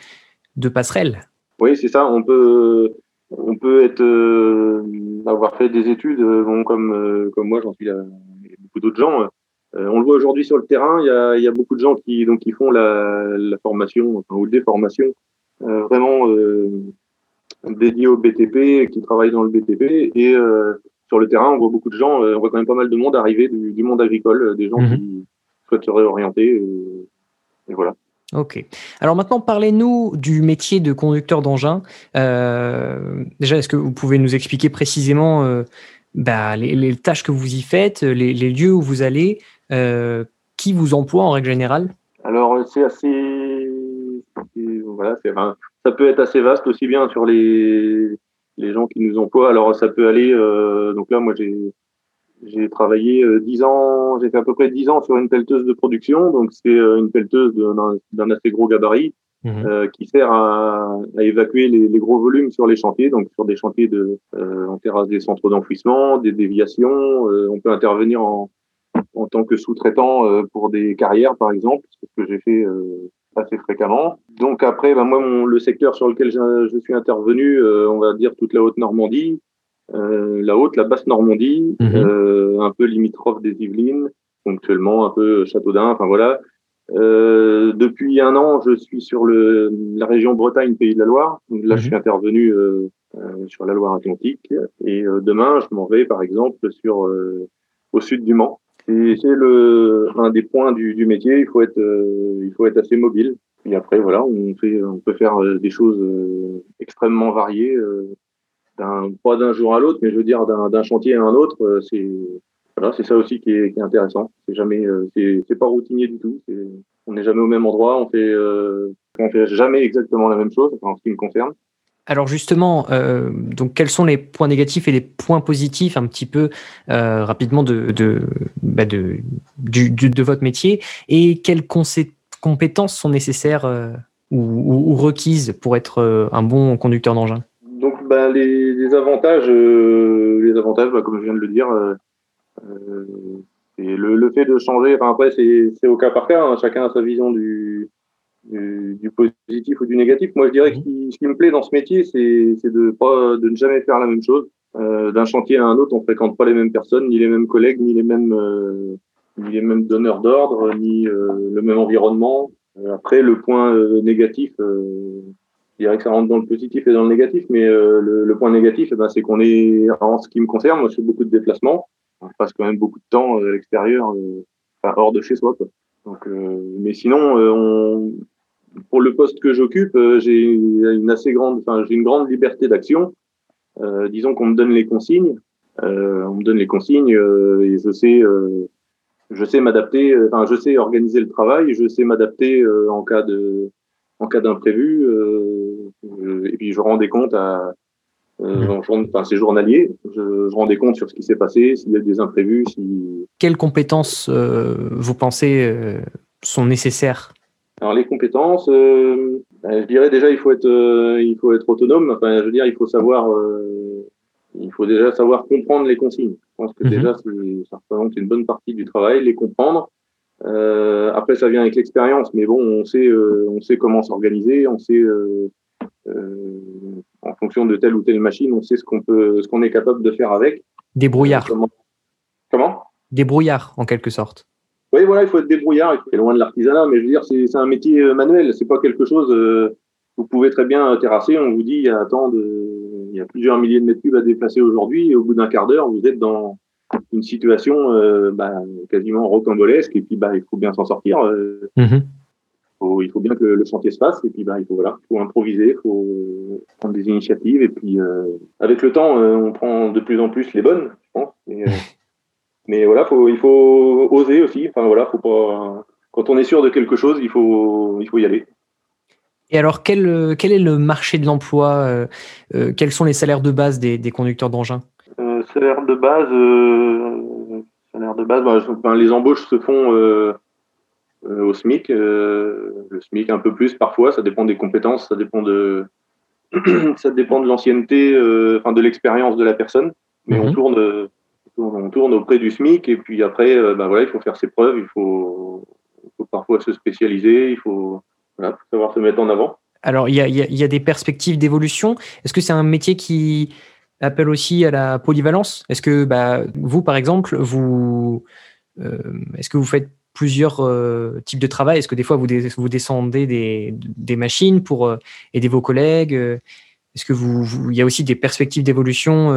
Speaker 6: passerelles.
Speaker 7: Oui, c'est ça. On peut, on peut être, euh, avoir fait des études, euh, bon, comme, euh, comme moi, j'en suis là, et beaucoup d'autres gens. On le voit aujourd'hui sur le terrain. Il y a, y a beaucoup de gens qui, donc, qui font la, formation ou des formations vraiment dédiées au BTP, qui travaillent dans le BTP. Et sur le terrain, on voit beaucoup de gens. euh, on voit quand même pas mal de monde arriver du, du monde agricole, euh, des gens
Speaker 6: Mhm.
Speaker 7: qui souhaitent se réorienter. Et, et voilà.
Speaker 6: Ok. Alors maintenant, parlez-nous du métier de conducteur d'engin. Euh, déjà, est-ce que vous pouvez nous expliquer précisément euh, bah, les, les tâches que vous y faites, les, les lieux où vous allez, euh, qui vous emploie en règle générale?
Speaker 7: Alors, c'est assez. Voilà, ça peut être assez vaste, aussi bien sur les, les gens qui nous emploient. Alors, ça peut aller. euh, donc là, moi, j'ai, j'ai travaillé euh, 10 ans, j'ai fait à peu près 10 ans sur une pelleteuse de production. Donc, c'est euh, une pelleteuse d'un, assez gros gabarit euh, qui sert à, à évacuer les, les gros volumes sur les chantiers, donc sur des chantiers de, euh, en terrasse des centres d'enfouissement, des déviations. euh, on peut intervenir en, en tant que sous-traitant euh, pour des carrières, par exemple, ce que j'ai fait euh, assez fréquemment. Donc après, ben, moi, mon, le secteur sur lequel je, je suis intervenu, euh, on va dire toute la Haute-Normandie, euh, la Haute, la Basse-Normandie,
Speaker 6: Mhm.
Speaker 7: euh, un peu limitrophe des Yvelines, ponctuellement un peu Châteaudun, enfin voilà. Euh, depuis un an, je suis sur le, la région Bretagne-Pays de la Loire. Donc là, je suis intervenu euh, euh, sur la Loire-Atlantique. Et euh, demain, je m'en vais, par exemple, sur euh, au sud du Mans. C'est le un des points du, du métier. Il faut être euh, il faut être assez mobile. Et après, voilà, on fait on peut faire euh, des choses euh, extrêmement variées. euh, d'un pas d'un jour à l'autre, mais je veux dire d'un chantier à un autre. euh, c'est voilà, c'est ça aussi qui est, qui est intéressant. C'est jamais, euh, c'est pas routinier du tout. On n'est jamais au même endroit. On fait, on fait jamais exactement la même chose, enfin, en ce qui me concerne.
Speaker 6: Alors justement, euh, donc quels sont les points négatifs et les points positifs un petit peu euh, rapidement de, de, bah, de, de votre métier et quelles compétences sont nécessaires euh, ou, requises pour être un bon conducteur d'engin?
Speaker 7: Donc, ben, les, avantages, les avantages, ben, comme je viens de le dire, c'est le, le fait de changer. Après, c'est c'est au cas par cas. hein, chacun a sa vision du, du, positif ou du négatif. Moi, je dirais que ce qui, me plaît dans ce métier, c'est de ne jamais faire la même chose. d'un chantier à un autre, on fréquente pas les mêmes personnes, ni les mêmes collègues, ni les mêmes, mêmes donneurs d'ordre, ni le même environnement. après, le point négatif, je dirais que ça rentre dans le positif et dans le négatif, mais le, point négatif, eh ben, c'est qu'on est, en ce qui me concerne, moi, je fais beaucoup de déplacements. On passe quand même beaucoup de temps à l'extérieur, hors de chez soi. Quoi. Donc, mais sinon, on, pour le poste que j'occupe, euh, j'ai une assez grande, enfin, j'ai une grande liberté d'action. Euh, disons qu'on me donne les consignes, euh, on me donne les consignes et je sais, je sais m'adapter. Enfin, je sais organiser le travail, je sais m'adapter en cas de, en cas d'imprévu. et puis je rends des comptes à, mmh. enfin, c'est journalier. Je, je, rends des comptes sur ce qui s'est passé, s'il y a des imprévus. Si...
Speaker 6: Quelles compétences vous pensez sont nécessaires?
Speaker 7: Alors les compétences, euh, ben, je dirais déjà il faut être euh, il faut être autonome. Enfin, je veux dire il faut savoir euh, il faut déjà savoir comprendre les consignes. Je pense que mhm. déjà ça représente une bonne partie du travail, les comprendre. après ça vient avec l'expérience, mais bon on sait on sait comment s'organiser, on sait en fonction de telle ou telle machine, on sait ce qu'on peut ce qu'on est capable de faire avec.
Speaker 6: Débrouillard.
Speaker 7: Comment, comment?
Speaker 6: Débrouillard en quelque sorte.
Speaker 7: Oui, voilà, il faut être débrouillard. C'est loin de l'artisanat, mais je veux dire, c'est un métier euh, manuel. C'est pas quelque chose. Euh, vous pouvez très bien terrasser. On vous dit, il y a de, il y a plusieurs milliers de mètres cubes à déplacer aujourd'hui. Et au bout d'un quart d'heure, vous êtes dans une situation euh, bah, quasiment rocambolesque. Et puis, bah, il faut bien s'en sortir. Mm-hmm. il faut bien que le chantier se fasse. Et puis, bah, il faut voilà, il faut improviser, il faut prendre des initiatives. Et puis, avec le temps, on prend de plus en plus les bonnes, je pense. Et, mais voilà, faut, il faut oser aussi. Enfin voilà, faut pas. Quand on est sûr de quelque chose, il faut, il faut y aller.
Speaker 6: Et alors, quel, quel est le marché de l'emploi euh, euh, Quels sont les salaires de base des, des conducteurs d'engins?
Speaker 7: Euh, Salaire de base, euh, salaire de base, bah, les embauches se font au SMIC, le SMIC un peu plus parfois. Ça dépend des compétences, ça dépend de, ça dépend de l'ancienneté, enfin de l'expérience de la personne. Mais on mhm. tourne on tourne auprès du SMIC et puis après, euh, ben voilà, il faut faire ses preuves, il faut, parfois se spécialiser, il faut, savoir se mettre en avant.
Speaker 6: Alors, il y a, des perspectives d'évolution. Est-ce que c'est un métier qui appelle aussi à la polyvalence? Est-ce que bah, vous, par exemple, vous, euh, est-ce que vous faites plusieurs euh, types de travail? Est-ce que des fois vous, descendez des, machines pour aider vos collègues? Est-ce que il y a aussi des perspectives d'évolution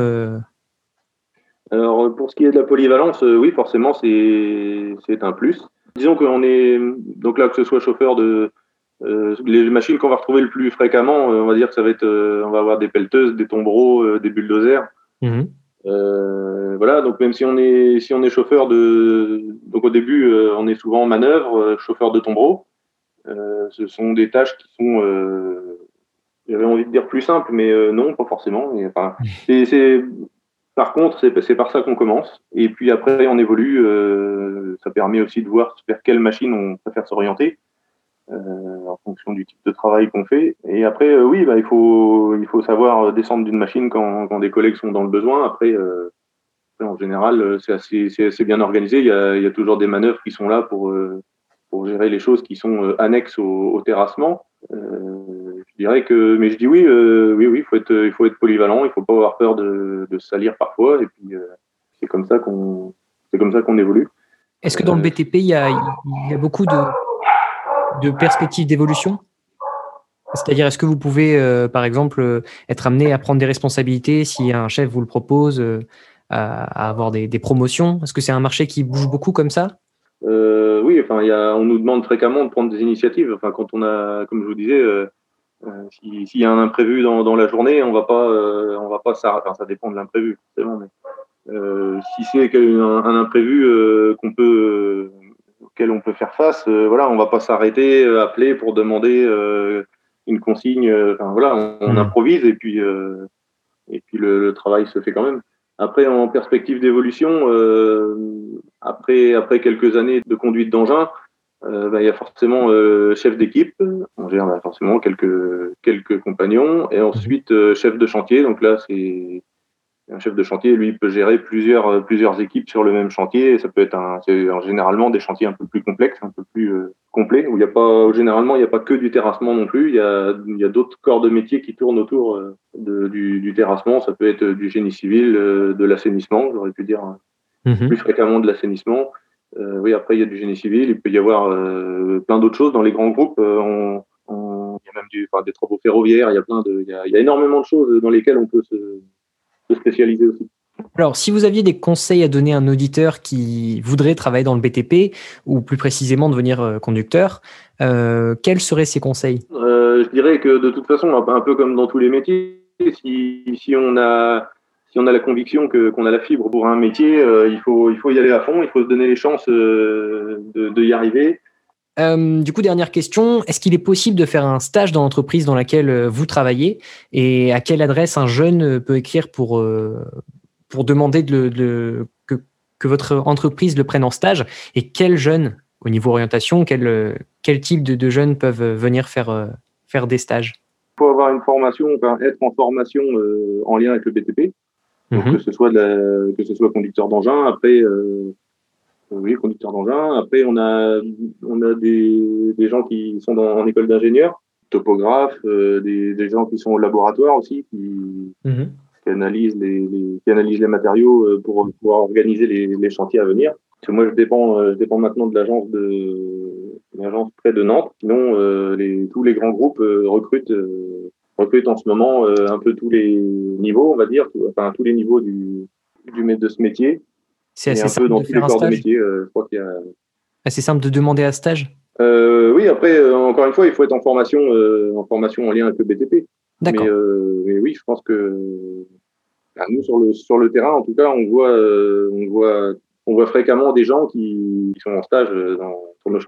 Speaker 7: alors, pour ce qui est de la polyvalence, euh, oui, forcément, c'est un plus. Disons qu'on est, donc là, que ce soit chauffeur de, euh, les machines qu'on va retrouver le plus fréquemment, euh, on va dire que ça va être, on va avoir des pelleteuses, des tombereaux, des bulldozers. Mhm. voilà, donc même si on est, si on est chauffeur de, donc au début, on est souvent en manœuvre, chauffeur de tombereau. ce sont des tâches qui sont, j'avais envie de dire plus simples, mais non, pas forcément. enfin, c'est par contre, c'est par ça qu'on commence. Et puis après, on évolue. Euh, ça permet aussi de voir vers quelle machine on préfère s'orienter euh, en fonction du type de travail qu'on fait. Et après, euh, oui, bah, il, faut, savoir descendre d'une machine quand, des collègues sont dans le besoin. Après, en général, c'est assez, bien organisé. Il y, a, toujours des manœuvres qui sont là pour, gérer les choses qui sont annexes au terrassement. Je dirais que, mais je dis oui, euh, oui, oui, il faut être, il faut être polyvalent, il faut pas avoir peur de, de salir parfois, et puis euh, c'est comme ça qu'on, c'est comme ça qu'on évolue.
Speaker 6: Est-ce que dans le euh, BTP, il y a, il y a beaucoup de, de perspectives d'évolution? C'est-à-dire, est-ce que vous pouvez, par exemple, être amené à prendre des responsabilités si un chef vous le propose, à, avoir des, des promotions? Est-ce que c'est un marché qui bouge beaucoup comme ça?
Speaker 7: Oui, enfin, il y a, on nous demande fréquemment de prendre des initiatives. Enfin, quand on a, comme je vous disais, euh, s'il y a un imprévu dans, dans, la journée, on va pas, euh, on va pas ça. ça dépend de l'imprévu, forcément. Mais, euh, si c'est un, un, imprévu qu'on peut, auquel on peut faire face, voilà, on va pas s'arrêter, appeler pour demander une consigne. Enfin, voilà, on, mmh. improvise et puis et puis le, le, travail se fait quand même. Après, en perspective d'évolution, après après quelques années de conduite d'engin, euh, bah, il y a forcément euh, chef d'équipe, on gère bah, forcément quelques, quelques compagnons, et ensuite euh, chef de chantier. Donc là, c'est un chef de chantier, lui, peut gérer plusieurs, plusieurs équipes sur le même chantier. Et ça peut être un, généralement des chantiers un peu plus complexes, un peu plus complets, où il y a pas, généralement, il n'y a pas que du terrassement non plus. Il y a, il y a d'autres corps de métier qui tournent autour de, du, du, terrassement. Ça peut être du génie civil, de l'assainissement, j'aurais pu dire mhm. plus fréquemment de l'assainissement. Euh, oui, après, il y a du génie civil. Il peut y avoir euh, plein d'autres choses dans les grands groupes. On, on, il y a même du, enfin, des travaux ferroviaires. Il y a plein de, il y a, il y a énormément de choses dans lesquelles on peut se, se spécialiser aussi.
Speaker 6: Alors, si vous aviez des conseils à donner à un auditeur qui voudrait travailler dans le BTP, ou plus précisément devenir euh, conducteur, euh, quels seraient ces conseils?
Speaker 7: Euh, Je dirais que de toute façon, un peu comme dans tous les métiers, si, si on a si on a la conviction que qu'on a la fibre pour un métier, euh, il faut il faut y aller à fond, il faut se donner les chances euh, de, de, y arriver.
Speaker 6: Euh, du coup, dernière question, est-ce qu'il est possible de faire un stage dans l'entreprise dans laquelle vous travaillez? Et à quelle adresse un jeune peut écrire pour pour demander de, que, que, votre entreprise le prenne en stage? Et quels jeunes, au niveau orientation, quel, quel type de, jeunes peuvent venir faire, faire des stages?
Speaker 7: Il faut avoir une formation, enfin, être en formation euh, en lien avec le BTP, donc, mhm. que, ce soit de la, que ce soit conducteur d'engin, après, euh, oui, conducteur d'engin, après on a, on a des, des gens qui sont dans, en école d'ingénieur, topographes, euh, des, des, gens qui sont au laboratoire aussi, qui, mhm qui analyse les, les, qui analyse les matériaux euh, pour pouvoir organiser les, les chantiers à venir. Parce que moi, je dépends, euh, je dépends maintenant de l'agence de l'agence près de Nantes. Sinon, euh, les, tous les grands groupes recrutent recrutent en ce moment un peu tous les niveaux, on va dire, enfin tous les niveaux du, du de ce métier.
Speaker 6: C'est assez simple
Speaker 7: dans
Speaker 6: de
Speaker 7: tous les corps de métier. je
Speaker 6: crois qu'il y a... Assez simple de demander un stage?
Speaker 7: Euh, oui, après, encore une fois, il faut être en formation, en formation en lien avec le BTP.
Speaker 6: D'accord.
Speaker 7: Mais, euh, mais, oui, je pense que bah, nous sur le sur le terrain, en tout cas, on voit euh, on voit on voit fréquemment des gens qui, sont en stage euh, sur nos.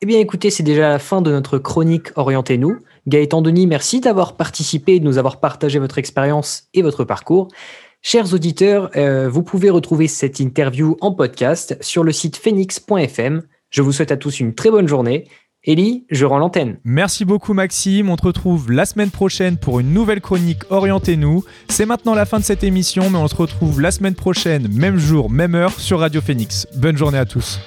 Speaker 6: Eh bien, écoutez, c'est déjà la fin de notre chronique Orientez-nous. Gaëtan Denis, merci d'avoir participé de nous avoir partagé votre expérience et votre parcours. Chers auditeurs, euh, vous pouvez retrouver cette interview en podcast sur le site phoenix.fm. Je vous souhaite à tous une très bonne journée Ellie, je rends l'antenne.
Speaker 1: Merci beaucoup Maxime, on te retrouve la semaine prochaine pour une nouvelle chronique Orientez-nous. C'est maintenant la fin de cette émission, mais on se retrouve la semaine prochaine, même jour, même heure, sur Radio Phoenix. Bonne journée à tous.